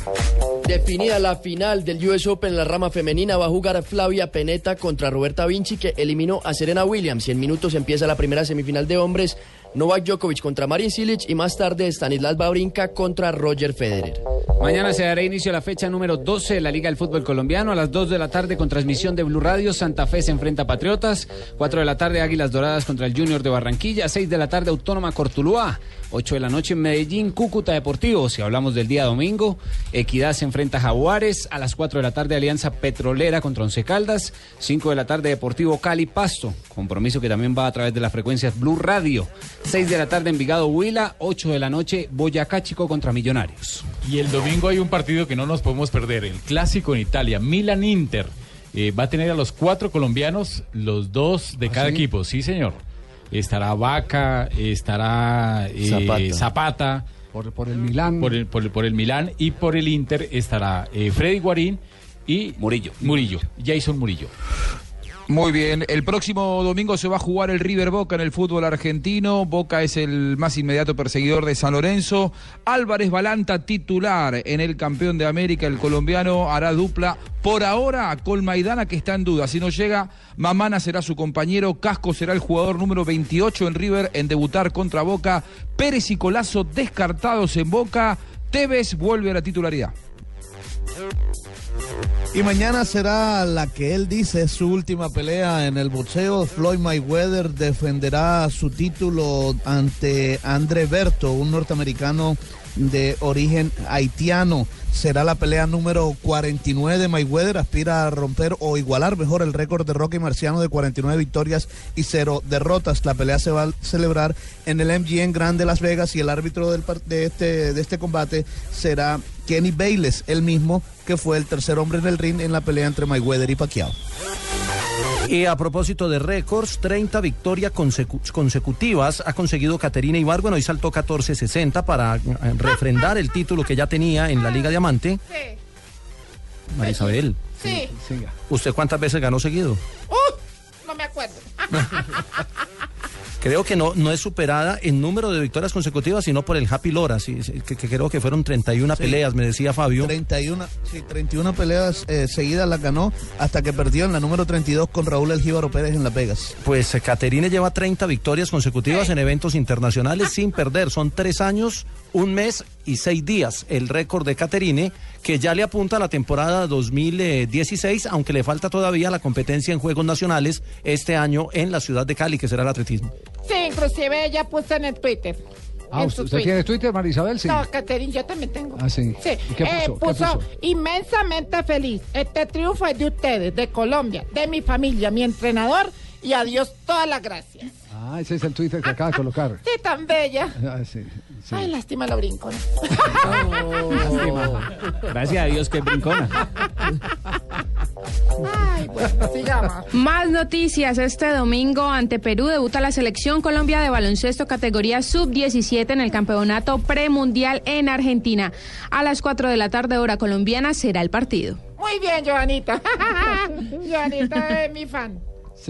Speaker 10: Definida la final del US Open en la rama femenina, va a jugar Flavia Peneta contra Roberta Vinci, que eliminó a Serena Williams. Y en minutos empieza la primera semifinal de hombres. Novak Djokovic contra Marin Cilic y más tarde Stanislas Wawrinka contra Roger Federer.
Speaker 9: Mañana se dará inicio a la fecha número 12 de la Liga del Fútbol Colombiano. A las 2 de la tarde con transmisión de Blue Radio, Santa Fe se enfrenta a Patriotas. 4 de la tarde Águilas Doradas contra el Junior de Barranquilla. 6 de la tarde Autónoma Cortuluá. 8 de la noche en Medellín, Cúcuta Deportivo. Si hablamos del día domingo, Equidad se enfrenta a Jaguares. A las 4 de la tarde Alianza Petrolera contra Once Caldas. 5 de la tarde Deportivo Cali Pasto. Compromiso que también va a través de las frecuencias Blue Radio. 6 de la tarde Envigado Huila, 8 de la noche Boyacá Chico contra Millonarios.
Speaker 6: Y el domingo hay un partido que no nos podemos perder, el clásico en Italia, Milan-Inter. Eh, va a tener a los cuatro colombianos, los dos de cada
Speaker 5: sí?
Speaker 6: equipo, sí señor. Estará Vaca, estará eh,
Speaker 5: Zapata.
Speaker 6: Zapata.
Speaker 5: Por, por el Milán.
Speaker 6: Por el, por, el, por el Milán y por el Inter estará eh, Freddy Guarín y Murillo. Murillo, Jason Murillo.
Speaker 13: Muy bien, el próximo domingo se va a jugar el River Boca en el fútbol argentino. Boca es el más inmediato perseguidor de San Lorenzo. Álvarez Balanta titular en el campeón de América, el colombiano hará dupla. Por ahora, Colmaidana que está en duda. Si no llega, Mamana será su compañero. Casco será el jugador número 28 en River en debutar contra Boca. Pérez y Colazo descartados en Boca. Tevez vuelve a la titularidad.
Speaker 21: Y mañana será la que él dice su última pelea en el boxeo. Floyd Mayweather defenderá su título ante André Berto, un norteamericano de origen haitiano. Será la pelea número 49 de Mayweather. Aspira a romper o igualar mejor el récord de Rocky Marciano de 49 victorias y 0 derrotas. La pelea se va a celebrar en el MGM Grand de Las Vegas y el árbitro del de, este, de este combate será Kenny Bayless, el mismo que fue el tercer hombre en el ring en la pelea entre Mayweather y Pacquiao.
Speaker 14: Y a propósito de récords, 30 victorias consecu- consecutivas ha conseguido Caterina Ibar. Bueno, hoy saltó 14.60 para eh, refrendar el título que ya tenía en la Liga Diamante. María Isabel,
Speaker 17: Sí.
Speaker 14: ¿usted cuántas veces ganó seguido?
Speaker 17: Uh, no me acuerdo.
Speaker 14: Creo que no, no es superada en número de victorias consecutivas, sino por el Happy Lora, sí, que, que creo que fueron 31
Speaker 21: Sí.
Speaker 14: peleas, me decía Fabio.
Speaker 21: 31, sí, 31 peleas eh, seguidas las ganó hasta que perdió en la número 32 con Raúl El Jíbaro Pérez en Las Vegas.
Speaker 14: Pues eh, Caterine lleva 30 victorias consecutivas en eventos internacionales sin perder. Son tres años, un mes y seis días el récord de Caterine, que ya le apunta a la temporada 2016, aunque le falta todavía la competencia en Juegos Nacionales este año en la ciudad de Cali, que será el atletismo.
Speaker 17: Sí, inclusive ella puso en el Twitter.
Speaker 5: Ah, ¿usted, usted
Speaker 17: Twitter.
Speaker 5: tiene Twitter, María Isabel? Sí.
Speaker 17: No, Caterín, yo también tengo.
Speaker 5: Ah, sí.
Speaker 17: Sí,
Speaker 5: ¿Y qué
Speaker 17: eh,
Speaker 5: puso? ¿Qué puso?
Speaker 17: inmensamente feliz. Este triunfo es de ustedes, de Colombia, de mi familia, mi entrenador y a Dios todas las gracias.
Speaker 5: Ah, ese es el Twitter que acaba de colocar.
Speaker 17: Sí, tan bella.
Speaker 5: Ah, sí, sí.
Speaker 17: Ay, lástima lo brincón.
Speaker 9: Gracias a Dios que brincona.
Speaker 17: Ay, bueno, sigamos.
Speaker 20: Más noticias. Este domingo ante Perú debuta la selección Colombia de baloncesto categoría sub-17 en el campeonato premundial en Argentina. A las 4 de la tarde hora colombiana será el partido.
Speaker 17: Muy bien, Joanita. Joanita es mi fan.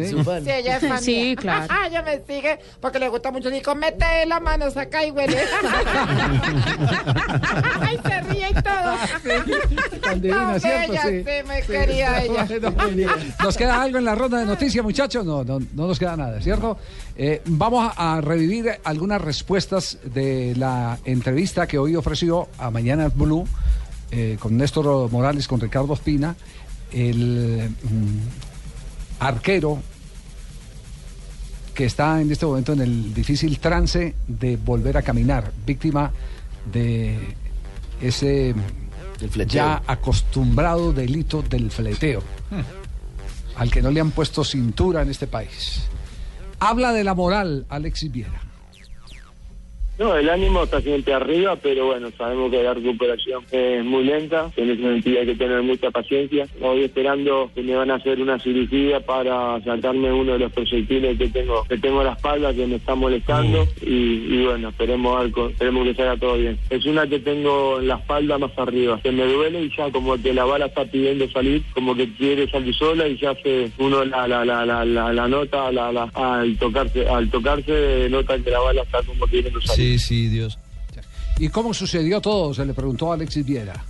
Speaker 5: Sí.
Speaker 17: Sí, ella es fan.
Speaker 20: Sí,
Speaker 17: mía.
Speaker 20: claro.
Speaker 17: ella me sigue porque le gusta mucho. Digo, mete la mano, saca y huele. Ay, se ríe y todo.
Speaker 5: Tan divina,
Speaker 17: No,
Speaker 5: ¿cierto?
Speaker 17: bella,
Speaker 5: Sí.
Speaker 17: sí, me quería ella.
Speaker 5: Bueno, ¿Nos queda algo en la ronda de noticias, muchachos? No, no, no nos queda nada, ¿cierto? Eh, vamos a, a revivir algunas respuestas de la entrevista que hoy ofreció a Mañana Blue eh, con Néstor Morales, con Ricardo Espina, el mm, arquero que está en este momento en el difícil trance de volver a caminar, víctima de ese ya acostumbrado delito del fleteo, al que no le han puesto cintura en este país. Habla de la moral, Alexis Viera.
Speaker 30: No, el ánimo está siempre arriba, pero bueno, sabemos que la recuperación es muy lenta, en ese sentido hay que tener mucha paciencia. Hoy esperando que me van a hacer una cirugía para sacarme uno de los proyectiles que tengo que tengo en la espalda que me está molestando y, y bueno, esperemos algo, esperemos que salga todo bien. Es una que tengo en la espalda más arriba, que me duele y ya como que la bala está pidiendo salir, como que quiere salir sola y ya se uno la la la la, la, la nota la, la- al tocarse al tocarse nota que la bala está como queriendo salir.
Speaker 21: Sí, sí, Dios.
Speaker 5: ¿Y cómo sucedió todo? Se le preguntó a Alexis Viera.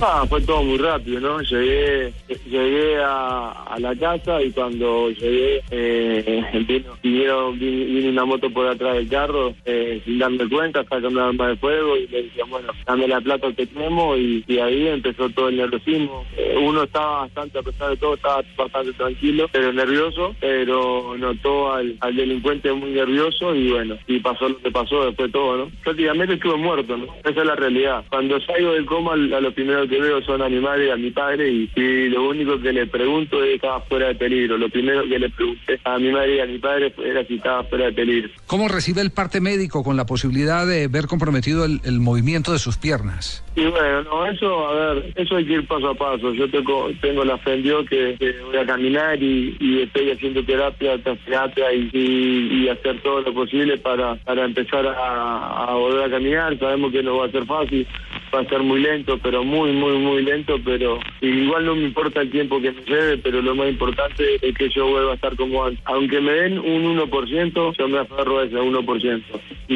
Speaker 30: Ah, fue todo muy rápido, ¿no? Llegué, llegué a, la casa y cuando llegué eh, vino, vinieron- vi- vino una moto por atrás del carro eh, sin darme cuenta, sacando un arma de fuego y le decía, bueno, dame la plata que tenemos y, ahí empezó todo el nerviosismo. Eh, uno estaba bastante, a pesar de todo, estaba bastante tranquilo, pero nervioso, pero notó al, delincuente muy nervioso y bueno, y pasó lo que pasó después todo, ¿no? Prácticamente estuve muerto. Esa es la realidad. Cuando salgo del coma, a lo primero que que veo son a mi madre y a mi padre y, y lo único que le pregunto es si estaba fuera de peligro. Lo primero que le pregunté a mi madre y a mi padre era si estaba fuera de peligro.
Speaker 5: ¿Cómo recibe el parte médico con la posibilidad de ver comprometido el movimiento de sus piernas?
Speaker 30: Y bueno, no, eso, a ver, eso hay que ir paso a paso. Yo tengo, tengo la fe en Dios que, voy a caminar y, estoy haciendo terapia tras terapia y, hacer todo lo posible para, para empezar a, volver a caminar. Sabemos que no va a ser fácil, va a ser muy lento, pero muy, muy, muy lento, pero igual no me importa el tiempo que me lleve, pero lo más importante es que yo vuelva a estar como antes. Aunque me den un 1%, yo me aferro a ese 1%. Y,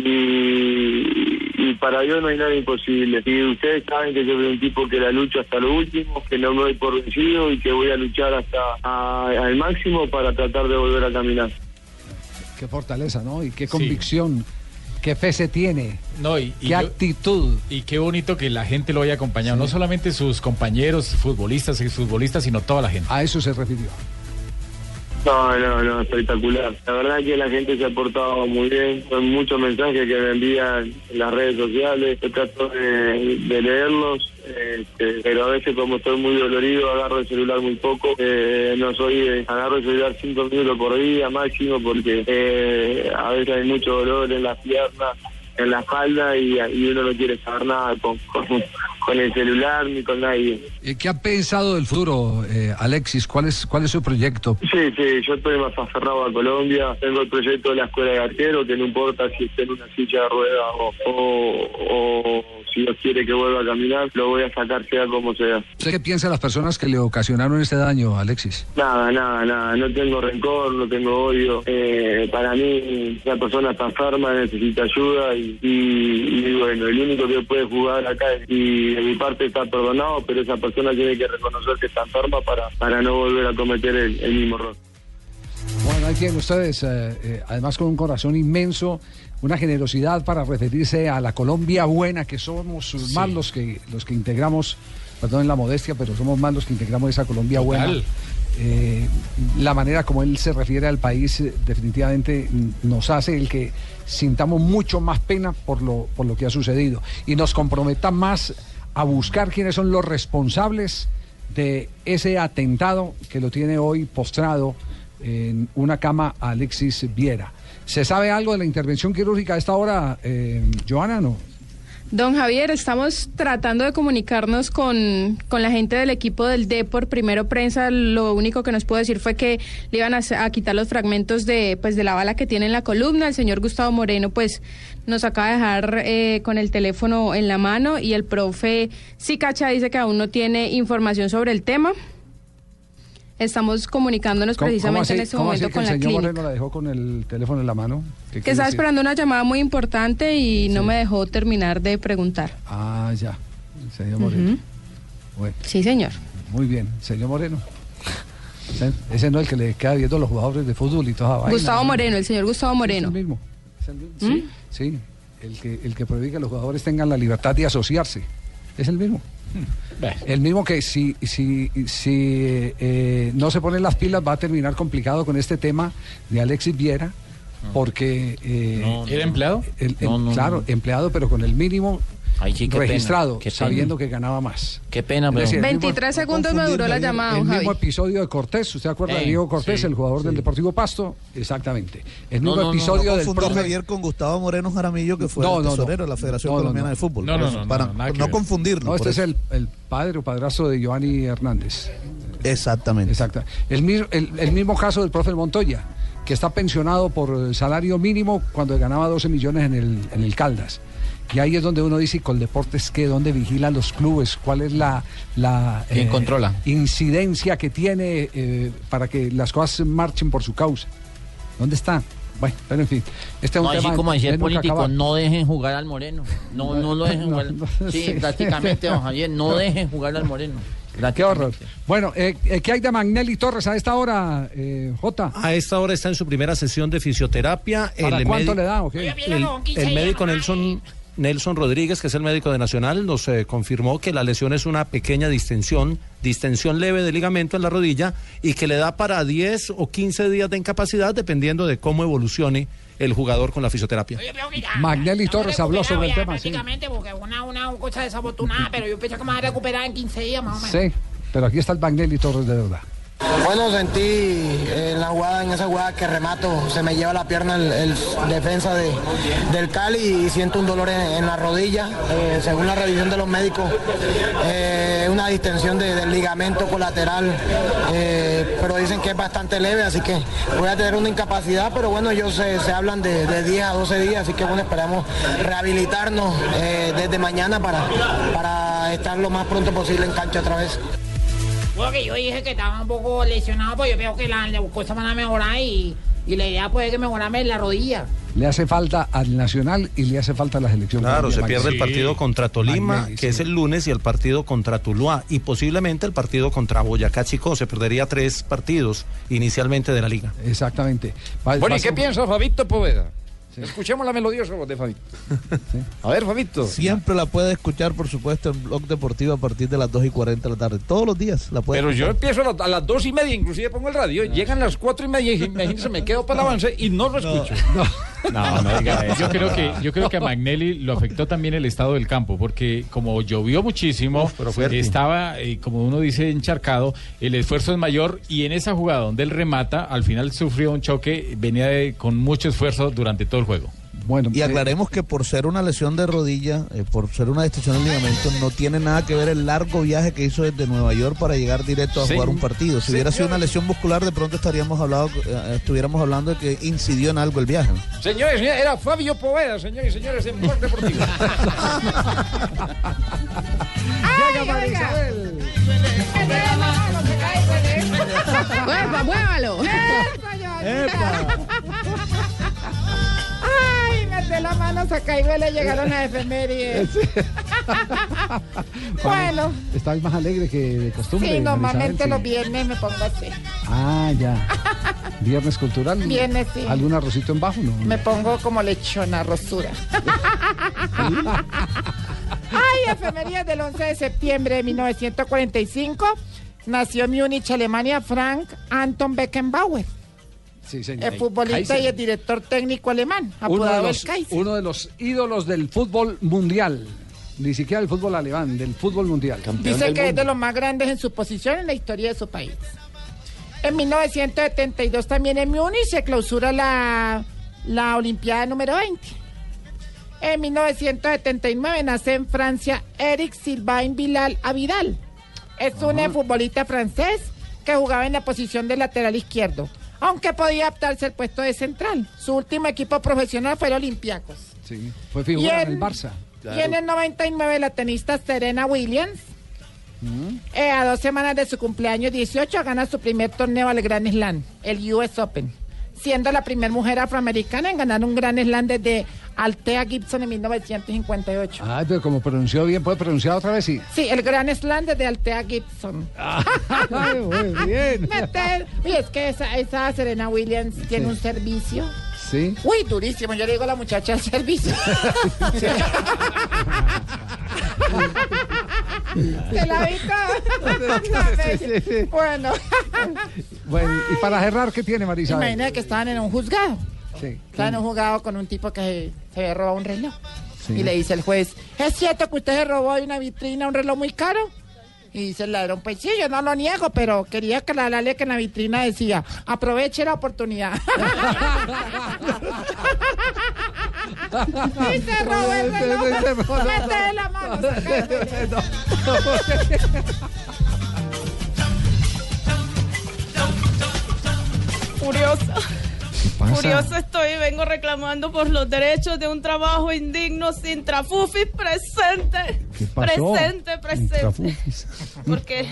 Speaker 30: y para Dios no hay nada imposible. Y ustedes saben que yo soy un tipo que la lucho hasta lo último, que no me doy por vencido y que voy a luchar hasta al máximo para tratar de volver a caminar.
Speaker 5: Qué fortaleza, ¿no? Y qué convicción, qué fe se tiene,
Speaker 6: No, y, y
Speaker 5: qué
Speaker 6: yo-
Speaker 5: actitud.
Speaker 6: Y qué bonito que la gente lo haya acompañado, no solamente sus compañeros futbolistas y futbolistas, sino toda la gente.
Speaker 5: A eso se refirió.
Speaker 30: No, no, no, espectacular. La verdad que la gente se ha portado muy bien. Son muchos mensajes que me envían en las redes sociales. Yo trato de, leerlos, este, pero a veces como estoy muy dolorido agarro el celular muy poco. Eh, no soy, de- agarro el celular cinco minutos por día máximo porque eh, a veces hay mucho dolor en las piernas, en la espalda y, y uno no quiere saber nada con, con, con el celular ni con nadie.
Speaker 5: Eh, ¿Qué ha pensado del futuro, eh, Alexis? ¿Cuál es, ¿Cuál es su proyecto?
Speaker 30: Sí, sí, yo estoy más aferrado a Colombia. Tengo el proyecto de la escuela de arquero, que no importa si esté en una silla de ruedas o, o, o si Dios quiere que vuelva a caminar, lo voy a sacar sea como sea.
Speaker 5: ¿Usted qué piensa de las personas que le ocasionaron este daño, Alexis?
Speaker 30: Nada, nada, nada, no tengo rencor, no tengo odio. Eh, para mí, la persona está enferma, necesita ayuda y, y- y bueno, el único que puede jugar acá es- y de mi parte está perdonado, pero esa persona tiene que reconocer que está enferma para, para no volver a cometer el, el mismo error.
Speaker 5: Bueno, ahí tienen ustedes, eh, eh, además con un corazón inmenso, una generosidad para referirse a la Colombia buena, que somos más los que, los que integramos, perdón la modestia, pero somos más los que integramos esa Colombia buena. Eh, la manera como él se refiere al país eh, definitivamente mm, nos hace el que sintamos mucho más pena por lo, por lo que ha sucedido y nos comprometa más a buscar quiénes son los responsables de ese atentado que lo tiene hoy postrado en una cama a Alexis Viera. ¿Se sabe algo de la intervención quirúrgica a esta hora, eh, Joana? No.
Speaker 20: Don Javier, estamos tratando de comunicarnos con, con la gente del equipo del Depor. Primero prensa, lo único que nos pudo decir fue que le iban a, quitar los fragmentos de, pues, de la bala que tiene en la columna. El señor Gustavo Moreno, pues, nos acaba de dejar eh, con el teléfono en la mano y el profe Sicacha dice que aún no tiene información sobre el tema. Estamos comunicándonos
Speaker 5: ¿Cómo-
Speaker 20: precisamente
Speaker 5: así-
Speaker 20: en este
Speaker 5: cómo así
Speaker 20: momento
Speaker 5: que
Speaker 20: con la
Speaker 5: el señor
Speaker 20: clínica.
Speaker 5: Moreno la dejó con el teléfono en la mano? ¿Qué
Speaker 20: Que estaba
Speaker 5: decir?
Speaker 20: esperando una llamada muy importante y no me dejó terminar de preguntar.
Speaker 5: Ah, ya. El señor Moreno.
Speaker 20: Ujú.
Speaker 5: Bueno,
Speaker 20: Sí, señor.
Speaker 5: muy bien. Señor Moreno. Ese, no es el que le queda viendo a los jugadores de fútbol y toda vaina.
Speaker 20: Gustavo Moreno, el señor Gustavo Moreno.
Speaker 5: Es el mismo. Es el mismo.
Speaker 20: ¿Mm?
Speaker 5: Sí, sí. El que, el que prohíbe que los jugadores tengan la libertad de asociarse. Es el mismo. El mismo que si, si, si eh, no se ponen las pilas va a terminar complicado con este tema de Alexis Viera, porque... eh,
Speaker 6: No, no, ¿Era empleado?
Speaker 5: el-
Speaker 6: No,
Speaker 5: em-
Speaker 6: no,
Speaker 5: claro,
Speaker 6: no.
Speaker 5: empleado, pero con el mínimo
Speaker 11: Ay, sí, qué pena,
Speaker 5: registrado,
Speaker 11: pena.
Speaker 5: sabiendo que ganaba más.
Speaker 11: Qué pena, pero...
Speaker 5: decir, el mismo-
Speaker 20: 23 segundos me duró la llamada,
Speaker 5: el
Speaker 20: don
Speaker 5: mismo
Speaker 20: Javi.
Speaker 5: episodio de Cortés, ¿usted acuerda de
Speaker 11: Eh,
Speaker 5: Diego Cortés,
Speaker 21: sí,
Speaker 5: el jugador del. Deportivo Pasto? Exactamente. El
Speaker 21: No,
Speaker 5: mismo
Speaker 21: no, no,
Speaker 5: episodio
Speaker 21: no
Speaker 5: del profe-
Speaker 21: Javier con Gustavo Moreno Jaramillo, que fue
Speaker 5: No,
Speaker 21: el
Speaker 5: no, no.
Speaker 21: tesorero de la Federación
Speaker 5: No, no,
Speaker 21: Colombiana
Speaker 5: no.
Speaker 21: de Fútbol.
Speaker 6: No, no, no, no,
Speaker 21: para
Speaker 6: no,
Speaker 21: confundirlo.
Speaker 5: No, este es el, el padre o padrastro de Giovanni Hernández.
Speaker 21: Exactamente.
Speaker 5: El, mis- el, el mismo caso del profe Montoya, que está pensionado por salario mínimo cuando ganaba 12 millones en el, en el Caldas. Y ahí es donde uno dice, ¿y Coldeportes qué? ¿Dónde vigilan los clubes? ¿Cuál es la, la eh,
Speaker 11: ¿Quién controla?
Speaker 5: incidencia que tiene eh, para que las cosas marchen por su causa? ¿Dónde está? Bueno, pero en fin. Este es un
Speaker 11: No,
Speaker 5: tema
Speaker 11: así como
Speaker 5: de
Speaker 11: decía el político, no dejen jugar al Moreno. No, no lo dejen
Speaker 5: No,
Speaker 11: jugar.
Speaker 5: no,
Speaker 11: sí. prácticamente, don Javier, no dejen jugar al Moreno.
Speaker 5: Qué horror. Bueno, eh, eh, ¿qué hay de Magnelli Torres a esta hora, eh, Jota?
Speaker 14: A esta hora está en su primera sesión de fisioterapia.
Speaker 5: ¿Para
Speaker 14: El
Speaker 5: cuánto le da
Speaker 14: el médico Nelson, Nelson Rodríguez, que es el médico de Nacional, nos eh, confirmó que la lesión es una pequeña distensión, distensión leve de ligamento en la rodilla y que le da para 10 o 15 días de incapacidad dependiendo de cómo evolucione el jugador con la fisioterapia.
Speaker 5: Magnelli Torres habló sobre el tema. Sí.
Speaker 17: Prácticamente, porque una, una cosa desafortunada, pero yo pensé que me iba a recuperar en 15 días más o menos.
Speaker 5: sí, pero aquí está el Magnelli Torres de verdad.
Speaker 31: Bueno, sentí eh, en la jugada, en esa jugada que remato, se me lleva la pierna el, defensa de, del Cali y siento un dolor en, la rodilla. Eh, según la revisión de los médicos, eh, una distensión de- del ligamento colateral, eh, pero dicen que es bastante leve, así que voy a tener una incapacidad, pero bueno, ellos se, se hablan de, de 10 a 12 días, así que bueno, esperamos rehabilitarnos eh, desde mañana para, para estar lo más pronto posible en cancha otra vez.
Speaker 17: Bueno, que yo dije que estaba un poco lesionado, pues yo veo que la, la cosa van a mejorar y, y la idea puede que mejorarme en la rodilla.
Speaker 5: Le hace falta al Nacional y le hace falta a la selección.
Speaker 14: Claro, se pierde el partido contra Tolima, que es el lunes, y el partido contra Tuluá, y posiblemente el partido contra Boyacá Chico. Se perdería tres partidos inicialmente de la liga.
Speaker 5: Exactamente.
Speaker 4: Bueno, ¿y qué piensa Fabito Poveda? Escuchemos la melodiosa voz de Fabito. A ver, Fabito.
Speaker 21: Siempre la puede escuchar, por supuesto, en Blog Deportivo a partir de las 2 y 40 de la tarde. Todos los días la puede
Speaker 4: Pero yo empiezo a, la- a las dos y media, inclusive pongo el radio, llegan las cuatro y media y imagínense, me quedo para el avance y no lo escucho.
Speaker 6: No, no diga eso. Yo creo que yo creo que a Magnelli lo afectó también el estado del campo, porque como llovió muchísimo, estaba, eh, como uno dice, encharcado, el esfuerzo es mayor y en esa jugada donde él remata, al final sufrió un choque, venía de- con mucho esfuerzo durante todo el juego.
Speaker 5: Bueno,
Speaker 21: Y aclaremos que por ser una lesión de rodilla, eh, por ser una distensión del ligamento, no tiene nada que ver el largo viaje que hizo desde Nueva York para llegar directo a
Speaker 4: Sí.
Speaker 21: jugar un partido. Si
Speaker 4: Sí,
Speaker 21: hubiera sido una lesión muscular, de pronto estaríamos hablando, eh, estuviéramos hablando de que incidió en algo el viaje.
Speaker 4: Señores, señores, era Fabio Poveda, señores y señores, en Blog Deportivo.
Speaker 5: Llega María Isabel.
Speaker 20: ¡Mueva, muévalo!
Speaker 17: Mete la mano, saca y le llegaron a efemérides. bueno,
Speaker 5: Estás más alegre que de costumbre.
Speaker 17: sí, normalmente
Speaker 5: Isabel,
Speaker 17: los
Speaker 5: sí.
Speaker 17: viernes me pongo así.
Speaker 5: Ah, ya. Viernes cultural.
Speaker 17: Viernes, sí.
Speaker 5: ¿Algún arrocito en bajo? No.
Speaker 17: Me pongo como lechona rosura. Ay, efemérides del 11 de septiembre de 1945. Nació en Múnich, Alemania, Frank Anton Beckenbauer,
Speaker 5: Sí, señor.
Speaker 17: el futbolista
Speaker 5: Kaiser.
Speaker 17: y el director técnico alemán,
Speaker 5: uno de, los, uno de los ídolos del fútbol mundial. Ni siquiera del fútbol alemán, del fútbol mundial.
Speaker 17: Dice que es de los más grandes en su posición en la historia de su país. En 1972 también en Múnich se clausura la, la Olimpiada número 20. En 1979 nace en Francia Eric Sylvain Bilal Avidal. Es un futbolista francés que jugaba en la posición de lateral izquierdo, aunque podía adaptarse al puesto de central. Su último equipo profesional fue el Olympiacos.
Speaker 5: Sí, fue figura en el Barça.
Speaker 17: Y en el 99 la tenista Serena Williams, eh, a dos semanas de su cumpleaños 18, gana su primer torneo al Grand Slam, el US Open, siendo la primera mujer afroamericana en ganar un Grand Slam desde Althea Gibson en 1958.
Speaker 5: Ah, pero como pronunció bien, ¿puede pronunciar otra vez? Sí.
Speaker 17: Sí, el Grand Slam desde Althea Gibson.
Speaker 5: Ay, muy bien.
Speaker 17: Meter- Uy, es que esa, esa Serena Williams tiene un servicio.
Speaker 5: Sí.
Speaker 17: Uy, durísimo. Yo le digo a la muchacha al servicio. ¿Te la? Bueno,
Speaker 5: Bueno, y para cerrar, ¿qué tiene Marisa?
Speaker 17: imagínate que estaban en un juzgado.
Speaker 5: Sí.
Speaker 17: Estaban en un juzgado con un tipo que se había robado un reloj.
Speaker 5: Sí.
Speaker 17: Y le dice el juez, ¿es cierto que usted se robó de una vitrina un reloj muy caro? Y dice el ladrón, pues sí, yo no lo niego, pero quería aclararle que en la vitrina decía, aproveche la oportunidad. y se robó el reloj. Mete la mano.
Speaker 32: Furiosa.
Speaker 5: pasa?
Speaker 32: Furiosa estoy, vengo reclamando por los derechos de un trabajo indigno sin trafufis presente.
Speaker 5: ¿Qué pasó?
Speaker 32: Presente, presente. Porque,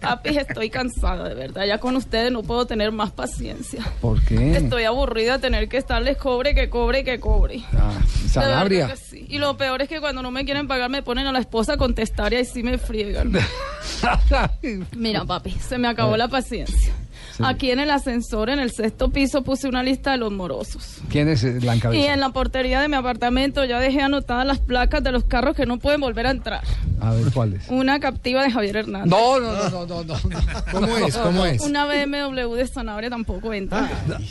Speaker 32: papi, estoy cansada, de verdad. Ya con ustedes no puedo tener más paciencia.
Speaker 5: ¿Por qué?
Speaker 32: Estoy aburrida de tener que estarles cobre, que cobre, que cobre.
Speaker 5: Ah, Sanabria.
Speaker 32: sí. Y lo peor es que cuando no me quieren pagar me ponen a la esposa a contestar y ahí sí me friegan. Mira, papi, se me acabó la paciencia. Aquí en el ascensor, en el sexto piso, puse una lista de los morosos.
Speaker 5: ¿Quién es eh, la
Speaker 32: Y en la portería de mi apartamento ya dejé anotadas las placas de los carros que no pueden volver a entrar.
Speaker 5: A ver, ¿cuál es?
Speaker 32: Una captiva de Javier Hernández.
Speaker 5: No, no, no, no, no, no.
Speaker 33: ¿Cómo es? ¿Cómo es?
Speaker 32: Una BMW de Sanabria tampoco entra.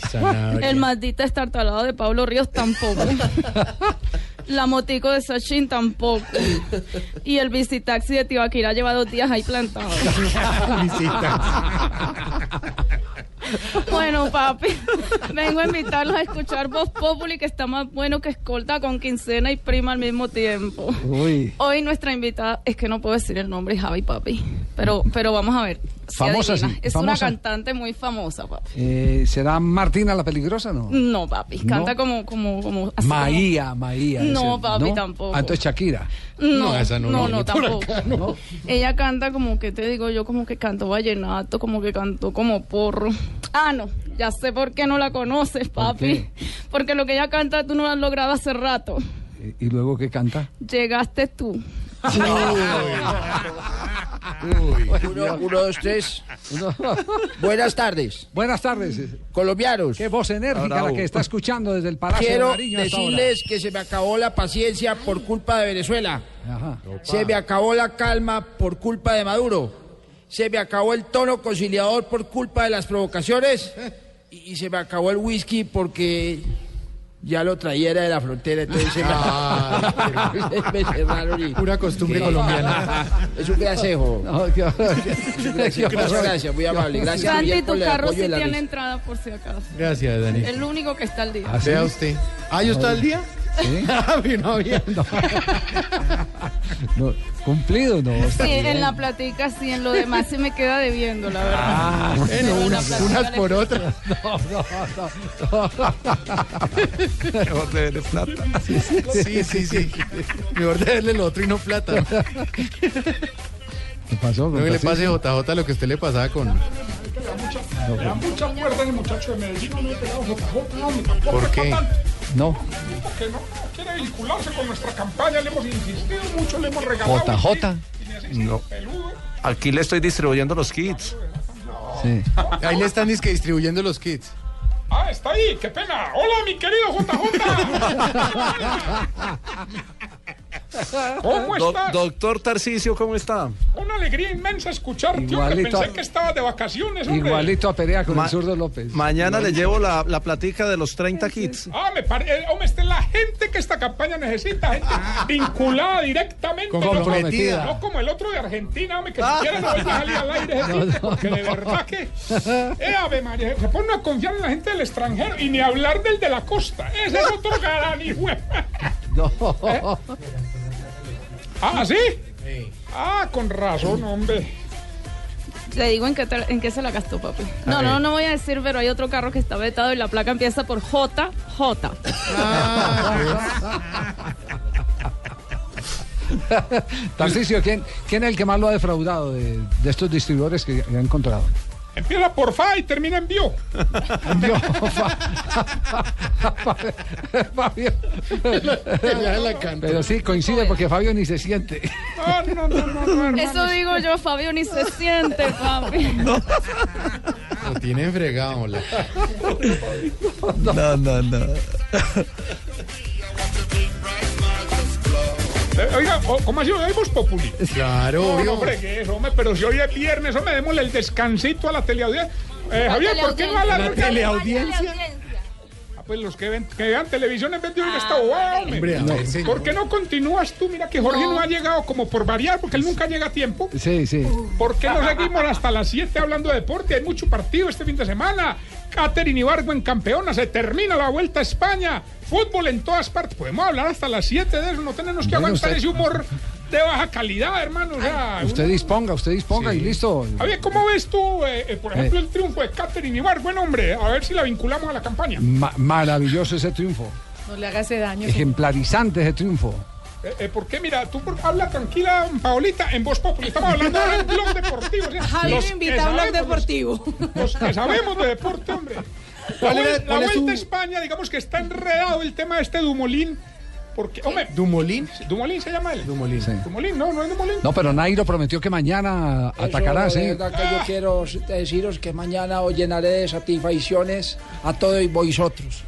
Speaker 33: Sanabria.
Speaker 32: El maldita estartalado de Pablo Ríos tampoco. La motico de Sachin tampoco. Y el visitaxi de Tibaquira lleva dos días ahí plantado. Bueno, papi, vengo a invitarlos a escuchar Voz Populi, que está más bueno que escolta con quincena y prima al mismo tiempo.
Speaker 5: Uy.
Speaker 32: Hoy nuestra invitada, es que no puedo decir el nombre, Javi, papi. Pero, pero vamos a ver.
Speaker 5: Famosa, sí,
Speaker 32: Es una cantante muy famosa, papi.
Speaker 5: Eh, ¿Será Martina la peligrosa no?
Speaker 32: No, papi, canta
Speaker 5: No.
Speaker 32: como, como, como. así
Speaker 5: Maía, Maía.
Speaker 32: No,
Speaker 5: ese,
Speaker 32: papi, tampoco.
Speaker 5: Ah, entonces Shakira.
Speaker 32: No,
Speaker 5: esa
Speaker 32: no, no,
Speaker 5: por
Speaker 32: tampoco.
Speaker 5: acá, ¿no?
Speaker 32: Ella canta como que te digo yo, como que cantó vallenato, como que cantó como porro. Ah, no, ya sé por qué no la conoces, papi. Porque lo que ella canta tú no lo has logrado hace rato.
Speaker 5: ¿Y y luego qué canta?
Speaker 32: Llegaste tú.
Speaker 11: Uno, uno, dos, tres. Buenas tardes.
Speaker 5: Buenas tardes.
Speaker 11: Colombianos.
Speaker 5: Qué voz enérgica
Speaker 11: Bravo.
Speaker 5: la que está escuchando desde el Palacio de
Speaker 11: Quiero
Speaker 5: Nariño. esta hora.
Speaker 11: decirles que se me acabó la paciencia por culpa de Venezuela.
Speaker 5: Ajá.
Speaker 11: Se me acabó la calma por culpa de Maduro. Se me acabó el tono conciliador por culpa de las provocaciones. Y, y se me acabó el whisky porque ya lo trayera de la frontera. Entonces se me, me cerraron y-
Speaker 33: Pura costumbre colombiana.
Speaker 11: Es un gracejo. Muchas gracias, muy amable. Gracias
Speaker 32: Santi, tu carro sí tiene entrada por si acaso.
Speaker 33: Gracias, Dani.
Speaker 32: El único que está al día.
Speaker 33: ¿Ah, sí? Vea usted. ¿Ah, yo está al día? Ah, no había.
Speaker 5: No, cumplido, no.
Speaker 32: Sí,
Speaker 5: bien.
Speaker 32: en la platica sí, en lo demás se me queda debiendo, la verdad.
Speaker 5: Ah,
Speaker 33: bueno, unas,
Speaker 32: platica
Speaker 33: unas
Speaker 32: le-
Speaker 33: por otras.
Speaker 5: No, no, no.
Speaker 21: Mejor deberle plata.
Speaker 33: Sí, sí, sí. Mejor deberle lo otro y no plata.
Speaker 5: ¿Qué pasó?
Speaker 33: No que le pase JJ lo que usted le pasaba con.
Speaker 34: Me da mucha cuerda el muchacho de Medellín, no me he pegado JJ, no, ni tampoco
Speaker 33: ¿Por qué?
Speaker 5: No.
Speaker 34: Porque no, no quiere vincularse con nuestra campaña, le hemos insistido mucho, le hemos regalado.
Speaker 5: JJ.
Speaker 33: No.
Speaker 14: Aquí le estoy distribuyendo los kits.
Speaker 5: Sí.
Speaker 33: Ahí le están disque distribuyendo los kits.
Speaker 34: Ah, está ahí, qué pena. Hola, mi querido JJ. ¿Cómo
Speaker 14: Do-
Speaker 34: estás?
Speaker 14: doctor Tarcicio, ¿cómo está?
Speaker 34: Una alegría inmensa escucharte, hombre.
Speaker 5: Igualito
Speaker 34: Pensé
Speaker 5: a-
Speaker 34: que estabas de vacaciones, hombre.
Speaker 5: Igualito a Perea con
Speaker 14: Ma-
Speaker 5: el zurdo López.
Speaker 14: Mañana le llevo la, la platica de los 30 kits.
Speaker 34: Ah, me parece, hombre, esta es la gente que esta campaña necesita, gente vinculada directamente. no como-
Speaker 5: Comprometida.
Speaker 34: No como el otro de Argentina, hombre, que siquiera no vuelve a salir al aire ese tipo, porque de verdad que... Eh, Ave María, se pone a confiar en la gente del extranjero y ni hablar del de la costa. Ese es otro galán, hijo.
Speaker 5: No.
Speaker 34: Ah, ¿sí? Ah, con razón, hombre.
Speaker 32: Le digo en qué, te- en qué se la gastó, papi. No, no, no voy a decir, pero hay otro carro que está vetado y la placa empieza por J, J.
Speaker 5: Tarcisio, ¿quién, ¿quién es el que más lo ha defraudado de, de estos distribuidores que ha encontrado?
Speaker 34: Empieza por Fa y termina en Bio.
Speaker 5: Fabio. Pero sí, coincide porque Fabio ni se siente.
Speaker 34: No, no, no, no, no.
Speaker 32: Eso digo yo, Fabio, ni se siente, papi.
Speaker 33: Lo tienen fregado, la.
Speaker 21: No, no, no.
Speaker 34: Eh, Oiga, ¿cómo ha sido hoy Voz Populi?
Speaker 33: Claro,
Speaker 34: No, no, hombre, que eso, hombre, pero si hoy es viernes, hombre, démosle el descansito a la teleaudiencia. Eh, Javier, ¿por qué no a la,
Speaker 33: ¿La teleaudiencia?
Speaker 34: Ah, pues los que, ven, que vean televisión en vez de oír esta bobada, hombre.
Speaker 33: Señor.
Speaker 34: ¿Por qué no continúas tú? Mira que Jorge no. ha llegado como por variar, porque él nunca llega a tiempo.
Speaker 5: Sí, sí.
Speaker 34: ¿Por qué no seguimos hasta las 7 hablando de deporte? Hay mucho partido este fin de semana. Catherine Ibargo en campeona, se termina la vuelta a España. Fútbol en todas partes. Podemos hablar hasta las 7 de eso, no tenemos que
Speaker 5: Bueno,
Speaker 34: aguantar
Speaker 5: usted-
Speaker 34: ese humor de baja calidad, hermano. O sea,
Speaker 5: Usted
Speaker 34: uno-
Speaker 5: disponga, usted disponga y listo.
Speaker 34: Javier, ¿cómo ves tú, eh, eh, por ejemplo, el triunfo de Catherine Ibargo? Buen hombre, a ver si la vinculamos a la campaña.
Speaker 5: Ma- maravilloso ese triunfo.
Speaker 35: No le haga ese daño.
Speaker 5: Ejemplarizante ese triunfo.
Speaker 34: Eh, eh, ¿Por qué? Mira, tú por- habla tranquila, Paolita, en voz popular. Estamos hablando ahora en blog deportivo. o sea,
Speaker 35: Javi
Speaker 34: los
Speaker 35: me
Speaker 34: que
Speaker 35: invita a un blog
Speaker 34: sabemos-
Speaker 35: deportivo.
Speaker 34: Los que sabemos de deporte, hombre. La,
Speaker 33: ¿Cuál era-
Speaker 34: vuel- la vuelta a España, digamos que está enredado el tema de este Dumolín. Porque, hombre,
Speaker 33: ¿Dumolín?
Speaker 34: Dumolín se llama él.
Speaker 33: Dumolín.
Speaker 5: Sí.
Speaker 34: Dumolín, no, no es Dumolín.
Speaker 5: No, pero Nairo prometió que mañana atacará,
Speaker 7: Eso,
Speaker 5: ¿sí?
Speaker 7: de verdad que yo quiero deciros que mañana os llenaré de satisfacciones a todos vosotros.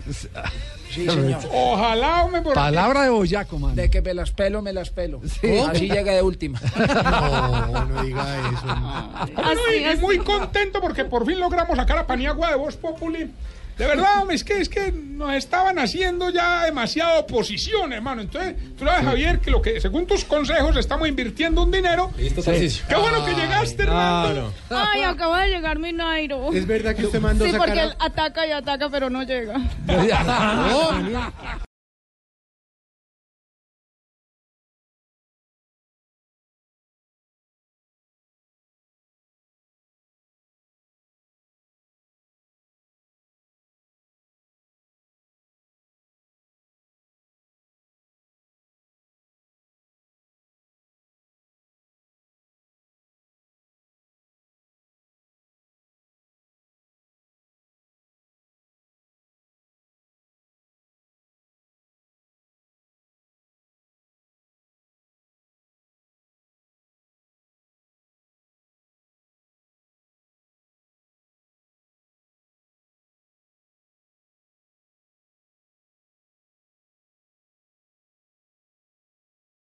Speaker 7: Sí, señor.
Speaker 34: Ojalá, hombre, por
Speaker 5: Palabra de Boyaco, man.
Speaker 7: De que me las pelo, me las pelo.
Speaker 5: ¿Cómo?
Speaker 7: Así llegué de última.
Speaker 33: No, no diga eso.
Speaker 34: Bueno, y, y muy contento porque por fin logramos sacar a Paniagua de Voz Populi. De verdad, hombre, es que, es que nos estaban haciendo ya demasiada oposición, hermano. Entonces, tú sabes, Javier, que lo que, según tus consejos, estamos invirtiendo un dinero.
Speaker 33: Listo,
Speaker 34: Sí. Qué bueno que llegaste, Hernando.
Speaker 32: Ay, acaba de llegar mi Nairo.
Speaker 33: Es verdad que usted mandó
Speaker 32: Sí,
Speaker 33: sacar
Speaker 32: porque
Speaker 33: a-
Speaker 32: él ataca y ataca, pero no llega.